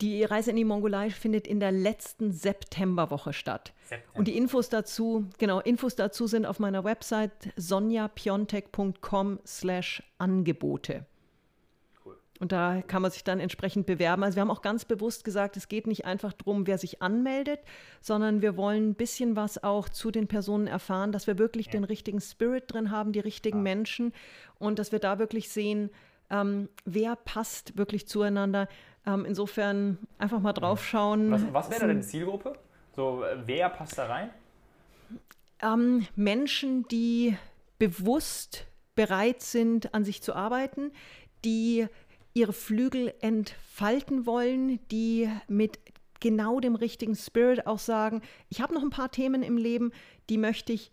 A: die Reise in die Mongolei findet in der letzten Septemberwoche statt. September. Und die Infos dazu, genau, Infos dazu sind auf meiner Website sonjapiontek.com slash Angebote. Und da kann man sich dann entsprechend bewerben. Also wir haben auch ganz bewusst gesagt, es geht nicht einfach darum, wer sich anmeldet, sondern wir wollen ein bisschen was auch zu den Personen erfahren, dass wir wirklich ja. den richtigen Spirit drin haben, die richtigen ja. Menschen und dass wir da wirklich sehen, ähm, wer passt wirklich zueinander. Ähm, insofern einfach mal drauf schauen.
C: Was, was wäre denn die Zielgruppe? So, wer passt da rein?
A: Ähm, Menschen, die bewusst bereit sind, an sich zu arbeiten, die ihre Flügel entfalten wollen, die mit genau dem richtigen Spirit auch sagen, ich habe noch ein paar Themen im Leben, die möchte ich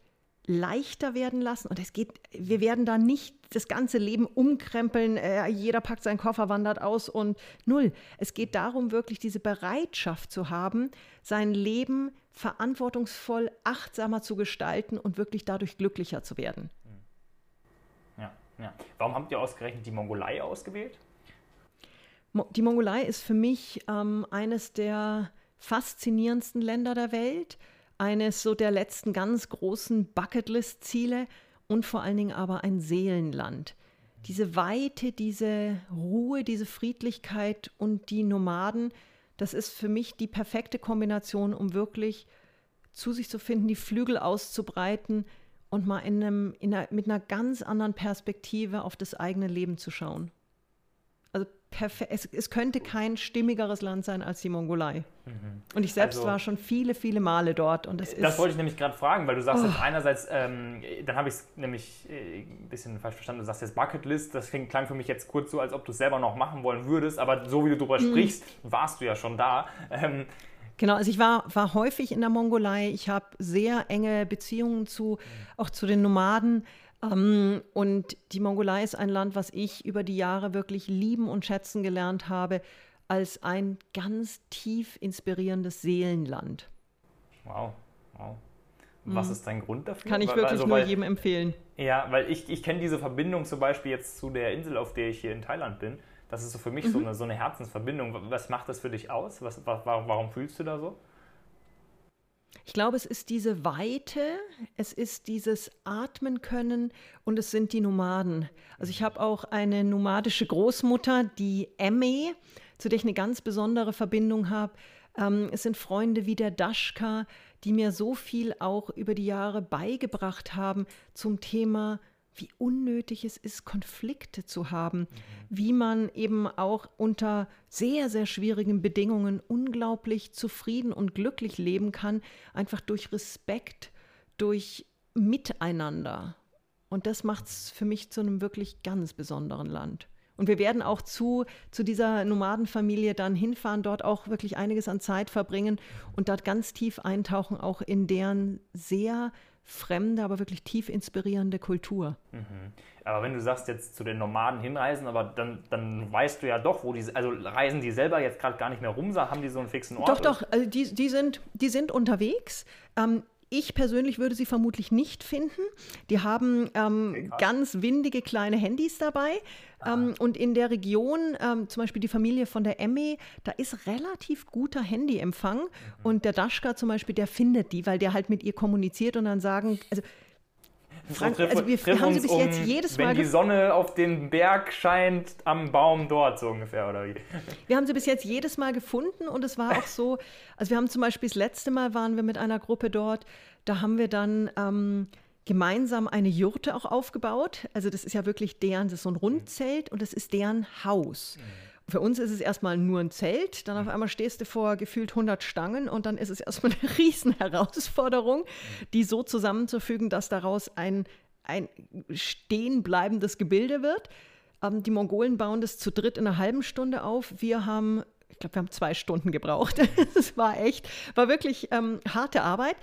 A: leichter werden lassen. Und es geht, wir werden da nicht das ganze Leben umkrempeln, äh, jeder packt seinen Koffer, wandert aus und null. Es geht darum, wirklich diese Bereitschaft zu haben, sein Leben verantwortungsvoll, achtsamer zu gestalten und wirklich dadurch glücklicher zu werden.
C: Ja, ja. Warum habt ihr ausgerechnet die Mongolei ausgewählt?
A: Die Mongolei ist für mich ähm, eines der faszinierendsten Länder der Welt eines so der letzten ganz großen Bucketlist-Ziele und vor allen Dingen aber ein Seelenland. Diese Weite, diese Ruhe, diese Friedlichkeit und die Nomaden, das ist für mich die perfekte Kombination, um wirklich zu sich zu finden, die Flügel auszubreiten und mal in einem, in einer, mit einer ganz anderen Perspektive auf das eigene Leben zu schauen. Also es, es, könnte kein stimmigeres Land sein als die Mongolei. Mhm. Und ich selbst also, war schon viele, viele Male dort. Und das,
C: das wollte ich nämlich gerade fragen, weil du sagst oh. jetzt einerseits, ähm, dann habe ich es nämlich äh, ein bisschen falsch verstanden, du sagst jetzt Bucketlist, das klingt, klang für mich jetzt kurz so, als ob du es selber noch machen wollen würdest, aber so wie du darüber mhm. sprichst, warst du ja schon da. Ähm,
A: Genau, also ich war, war häufig in der Mongolei. Ich habe sehr enge Beziehungen zu, mhm. auch zu den Nomaden. Ähm, und die Mongolei ist ein Land, was ich über die Jahre wirklich lieben und schätzen gelernt habe, als ein ganz tief inspirierendes Seelenland.
C: Wow, wow. Was mhm. ist dein Grund dafür?
A: Kann ich wirklich also, nur jedem empfehlen.
C: Ja, weil ich, ich kenne diese Verbindung zum Beispiel jetzt zu der Insel, auf der ich hier in Thailand bin. Das ist so für mich mhm. so, eine, so eine Herzensverbindung. Was macht das für dich aus? Was, warum fühlst du da so?
A: Ich glaube, es ist diese Weite, es ist dieses Atmen können und es sind die Nomaden. Also ich habe auch eine nomadische Großmutter, die Emme, zu der ich eine ganz besondere Verbindung habe. Ähm, es sind Freunde wie der Daschka, die mir so viel auch über die Jahre beigebracht haben zum Thema wie unnötig es ist, Konflikte zu haben, mhm. wie man eben auch unter sehr, sehr schwierigen Bedingungen unglaublich zufrieden und glücklich leben kann, einfach durch Respekt, durch Miteinander. Und das macht es für mich zu einem wirklich ganz besonderen Land. Und wir werden auch zu, zu dieser Nomadenfamilie dann hinfahren, dort auch wirklich einiges an Zeit verbringen und dort ganz tief eintauchen, auch in deren sehr fremde, aber wirklich tief inspirierende Kultur. Mhm.
C: Aber wenn du sagst, jetzt zu den Nomaden hinreisen, aber dann, dann weißt du ja doch, wo die, also reisen die selber jetzt gerade gar nicht mehr rum, haben die so einen fixen Ort?
A: Doch, doch, also die, die, sind, die sind unterwegs. Ähm, ich persönlich würde sie vermutlich nicht finden. Die haben ähm, okay, ganz windige kleine Handys dabei. Ähm, und in der Region, ähm, zum Beispiel die Familie von der Emmy, da ist relativ guter Handyempfang. Mhm. Und der Daschka zum Beispiel, der findet die, weil der halt mit ihr kommuniziert und dann sagen, also
C: Frank, so also wir, wir haben sie bis um, jetzt jedes Mal. Wenn die Sonne auf den Berg scheint, am Baum dort, so ungefähr, oder wie?
A: Wir haben sie bis jetzt jedes Mal gefunden und es war auch so, also wir haben zum Beispiel das letzte Mal waren wir mit einer Gruppe dort, da haben wir dann ähm, gemeinsam eine Jurte auch aufgebaut. Also das ist ja wirklich deren, das ist so ein Rundzelt und das ist deren Haus. Mhm für uns ist es erstmal nur ein Zelt, dann auf mhm. einmal stehst du vor gefühlt 100 Stangen und dann ist es erstmal eine Riesenherausforderung, die so zusammenzufügen, dass daraus ein, ein stehenbleibendes Gebilde wird. Ähm, die Mongolen bauen das zu dritt in einer halben Stunde auf. Wir haben, ich glaube, wir haben zwei Stunden gebraucht. Es war echt, war wirklich ähm, harte Arbeit.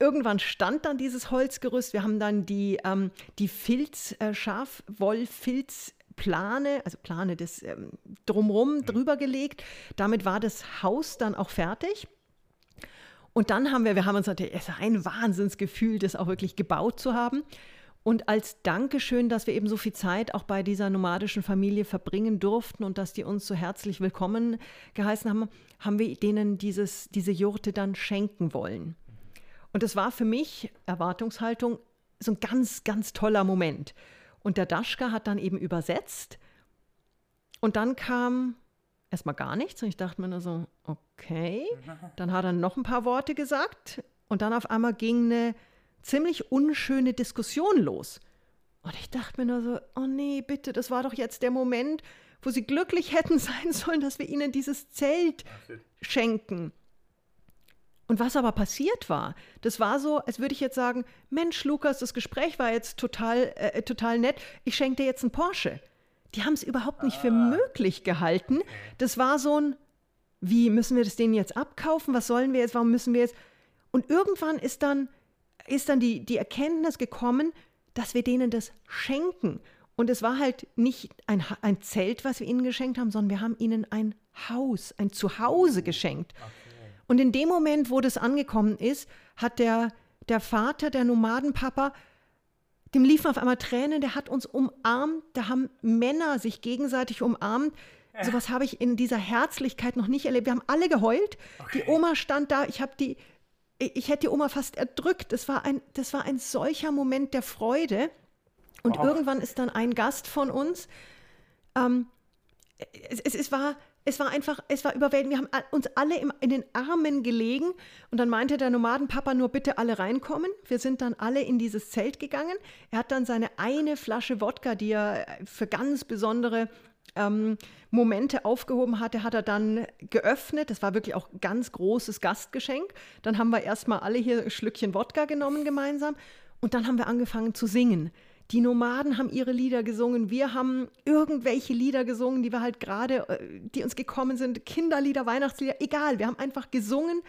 A: Irgendwann stand dann dieses Holzgerüst. Wir haben dann die, ähm, die Filz, äh, Schafwollfilz Plane, also Plane des ähm, drumrum mhm. drüber gelegt. Damit war das Haus dann auch fertig. Und dann haben wir, wir haben uns natürlich, es ist ein Wahnsinnsgefühl, das auch wirklich gebaut zu haben. Und als Dankeschön, dass wir eben so viel Zeit auch bei dieser nomadischen Familie verbringen durften und dass die uns so herzlich willkommen geheißen haben, haben wir denen dieses, diese Jurte dann schenken wollen. Und das war für mich, Erwartungshaltung, so ein ganz, ganz toller Moment. Und der Daschka hat dann eben übersetzt. Und dann kam erstmal gar nichts. Und ich dachte mir nur so, okay. Dann hat er noch ein paar Worte gesagt. Und dann auf einmal ging eine ziemlich unschöne Diskussion los. Und ich dachte mir nur so, oh nee, bitte, das war doch jetzt der Moment, wo sie glücklich hätten sein sollen, dass wir ihnen dieses Zelt schenken. Und was aber passiert war, das war so, als würde ich jetzt sagen, Mensch, Lukas, das Gespräch war jetzt total, äh, total nett, ich schenke dir jetzt einen Porsche. Die haben es überhaupt nicht ah. für möglich gehalten. Das war so ein, wie müssen wir das denen jetzt abkaufen? Was sollen wir jetzt? Warum müssen wir jetzt? Und irgendwann ist dann, ist dann die, die Erkenntnis gekommen, dass wir denen das schenken. Und es war halt nicht ein, ein Zelt, was wir ihnen geschenkt haben, sondern wir haben ihnen ein Haus, ein Zuhause geschenkt. Okay. Und in dem Moment, wo das angekommen ist, hat der, der Vater, der Nomadenpapa, dem liefen auf einmal Tränen, der hat uns umarmt, da haben Männer sich gegenseitig umarmt. Sowas habe ich in dieser Herzlichkeit noch nicht erlebt. Wir haben alle geheult. Okay. Die Oma stand da, ich habe die, ich hätte die Oma fast erdrückt. Das war ein, das war ein solcher Moment der Freude. Und wow. irgendwann ist dann ein Gast von uns. Ähm, es, es, es, war, es war einfach, es war überwältigend. Wir haben uns alle im, in den Armen gelegen und dann meinte der Nomadenpapa nur bitte alle reinkommen. Wir sind dann alle in dieses Zelt gegangen. Er hat dann seine eine Flasche Wodka, die er für ganz besondere ähm, Momente aufgehoben hatte, hat er dann geöffnet. Das war wirklich auch ganz großes Gastgeschenk. Dann haben wir erstmal alle hier ein Schlückchen Wodka genommen gemeinsam und dann haben wir angefangen zu singen. Die Nomaden haben ihre Lieder gesungen. Wir haben irgendwelche Lieder gesungen, die wir halt gerade, äh, die uns gekommen sind. Kinderlieder, Weihnachtslieder, egal. Wir haben einfach gesungen.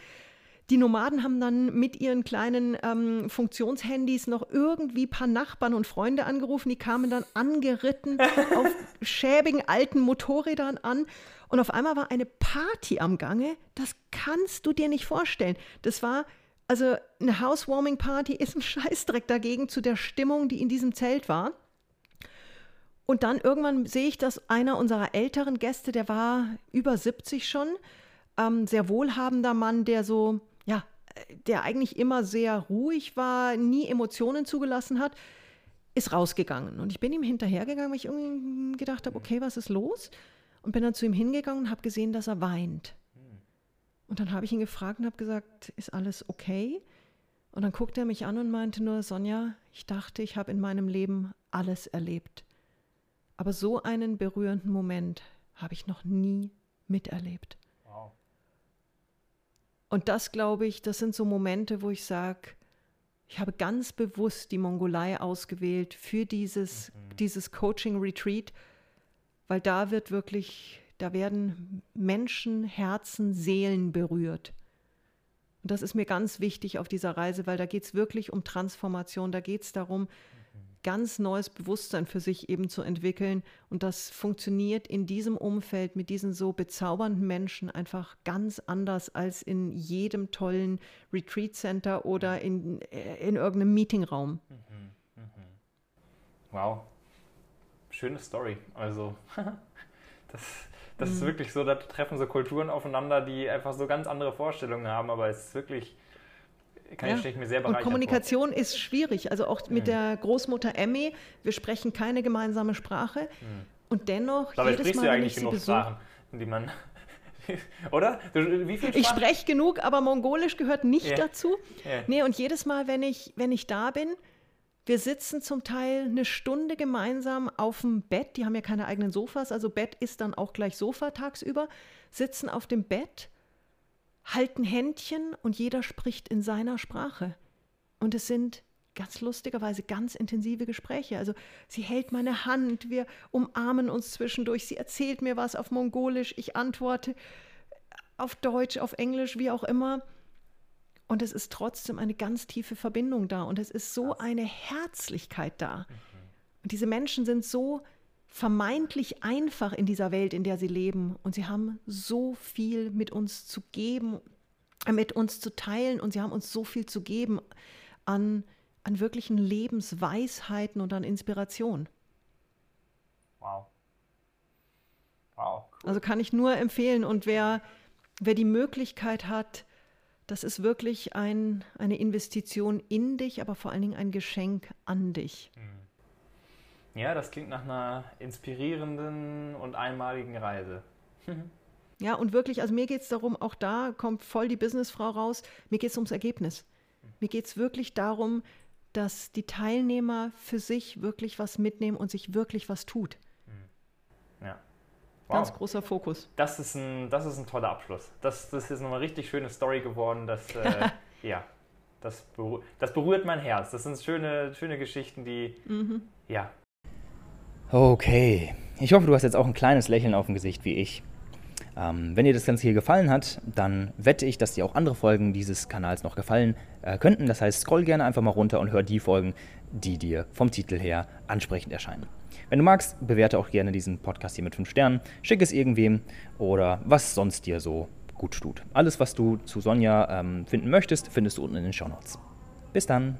A: Die Nomaden haben dann mit ihren kleinen ähm, Funktionshandys noch irgendwie ein paar Nachbarn und Freunde angerufen. Die kamen dann angeritten auf schäbigen alten Motorrädern an. Und auf einmal war eine Party am Gange. Das kannst du dir nicht vorstellen. Das war also eine Housewarming-Party ist ein Scheißdreck dagegen zu der Stimmung, die in diesem Zelt war. Und dann irgendwann sehe ich, dass einer unserer älteren Gäste, der war über 70 schon, ähm, sehr wohlhabender Mann, der so, ja, der eigentlich immer sehr ruhig war, nie Emotionen zugelassen hat, ist rausgegangen. Und ich bin ihm hinterhergegangen, weil ich irgendwie gedacht habe, okay, was ist los? Und bin dann zu ihm hingegangen und habe gesehen, dass er weint. Und dann habe ich ihn gefragt und habe gesagt, ist alles okay? Und dann guckte er mich an und meinte nur, Sonja, ich dachte, ich habe in meinem Leben alles erlebt. Aber so einen berührenden Moment habe ich noch nie miterlebt. Wow. Und das, glaube ich, das sind so Momente, wo ich sage, ich habe ganz bewusst die Mongolei ausgewählt für dieses, mhm. dieses Coaching-Retreat, weil da wird wirklich da werden Menschen, Herzen, Seelen berührt. Und das ist mir ganz wichtig auf dieser Reise, weil da geht es wirklich um Transformation, da geht es darum, ganz neues Bewusstsein für sich eben zu entwickeln. Und das funktioniert in diesem Umfeld mit diesen so bezaubernden Menschen einfach ganz anders als in jedem tollen Retreat Center oder in, äh, in irgendeinem Meetingraum. Mhm,
C: mhm. Wow. Schöne Story. Also, das das mhm. ist wirklich so, da treffen so Kulturen aufeinander, die einfach so ganz andere Vorstellungen haben, aber es ist wirklich, kann ja. ich mir sehr.
A: Und Kommunikation vor. ist schwierig, also auch mit mhm. der Großmutter Emmy, wir sprechen keine gemeinsame Sprache mhm. und dennoch
C: Dabei jedes sprichst Mal, du eigentlich genug Sprachen, die man oder?
A: Wie viel ich spreche genug, aber Mongolisch gehört nicht yeah. dazu. Yeah. Nee, und jedes Mal, wenn ich, wenn ich da bin, wir sitzen zum Teil eine Stunde gemeinsam auf dem Bett. Die haben ja keine eigenen Sofas, also Bett ist dann auch gleich Sofa tagsüber. Sitzen auf dem Bett, halten Händchen und jeder spricht in seiner Sprache. Und es sind ganz lustigerweise ganz intensive Gespräche. Also sie hält meine Hand, wir umarmen uns zwischendurch, sie erzählt mir was auf Mongolisch, ich antworte auf Deutsch, auf Englisch, wie auch immer. Und es ist trotzdem eine ganz tiefe Verbindung da und es ist so eine Herzlichkeit da. Mhm. Und diese Menschen sind so vermeintlich einfach in dieser Welt, in der sie leben. Und sie haben so viel mit uns zu geben, äh, mit uns zu teilen und sie haben uns so viel zu geben an, an wirklichen Lebensweisheiten und an Inspiration.
C: Wow. Wow.
A: Cool. Also kann ich nur empfehlen und wer, wer die Möglichkeit hat, das ist wirklich ein, eine Investition in dich, aber vor allen Dingen ein Geschenk an dich.
C: Mhm. Ja, das klingt nach einer inspirierenden und einmaligen Reise.
A: ja, und wirklich, also mir geht es darum, auch da kommt voll die Businessfrau raus, mir geht es ums Ergebnis. Mir geht es wirklich darum, dass die Teilnehmer für sich wirklich was mitnehmen und sich wirklich was tut. Wow. Ganz großer Fokus.
C: Das ist ein, das ist ein toller Abschluss. Das, das ist nochmal eine richtig schöne Story geworden. Das, äh, ja, das, berührt, das berührt mein Herz. Das sind schöne, schöne Geschichten, die, mhm. ja.
B: Okay. Ich hoffe, du hast jetzt auch ein kleines Lächeln auf dem Gesicht wie ich.
C: Ähm, wenn dir das Ganze hier gefallen hat, dann wette ich, dass dir auch andere Folgen dieses Kanals noch gefallen äh, könnten. Das heißt, scroll gerne einfach mal runter und hör die Folgen, die dir vom Titel her ansprechend erscheinen. Wenn du magst, bewerte auch gerne diesen Podcast hier mit 5 Sternen, schick es irgendwem oder was sonst dir so gut tut. Alles, was du zu Sonja ähm, finden möchtest, findest du unten in den Show Notes. Bis dann!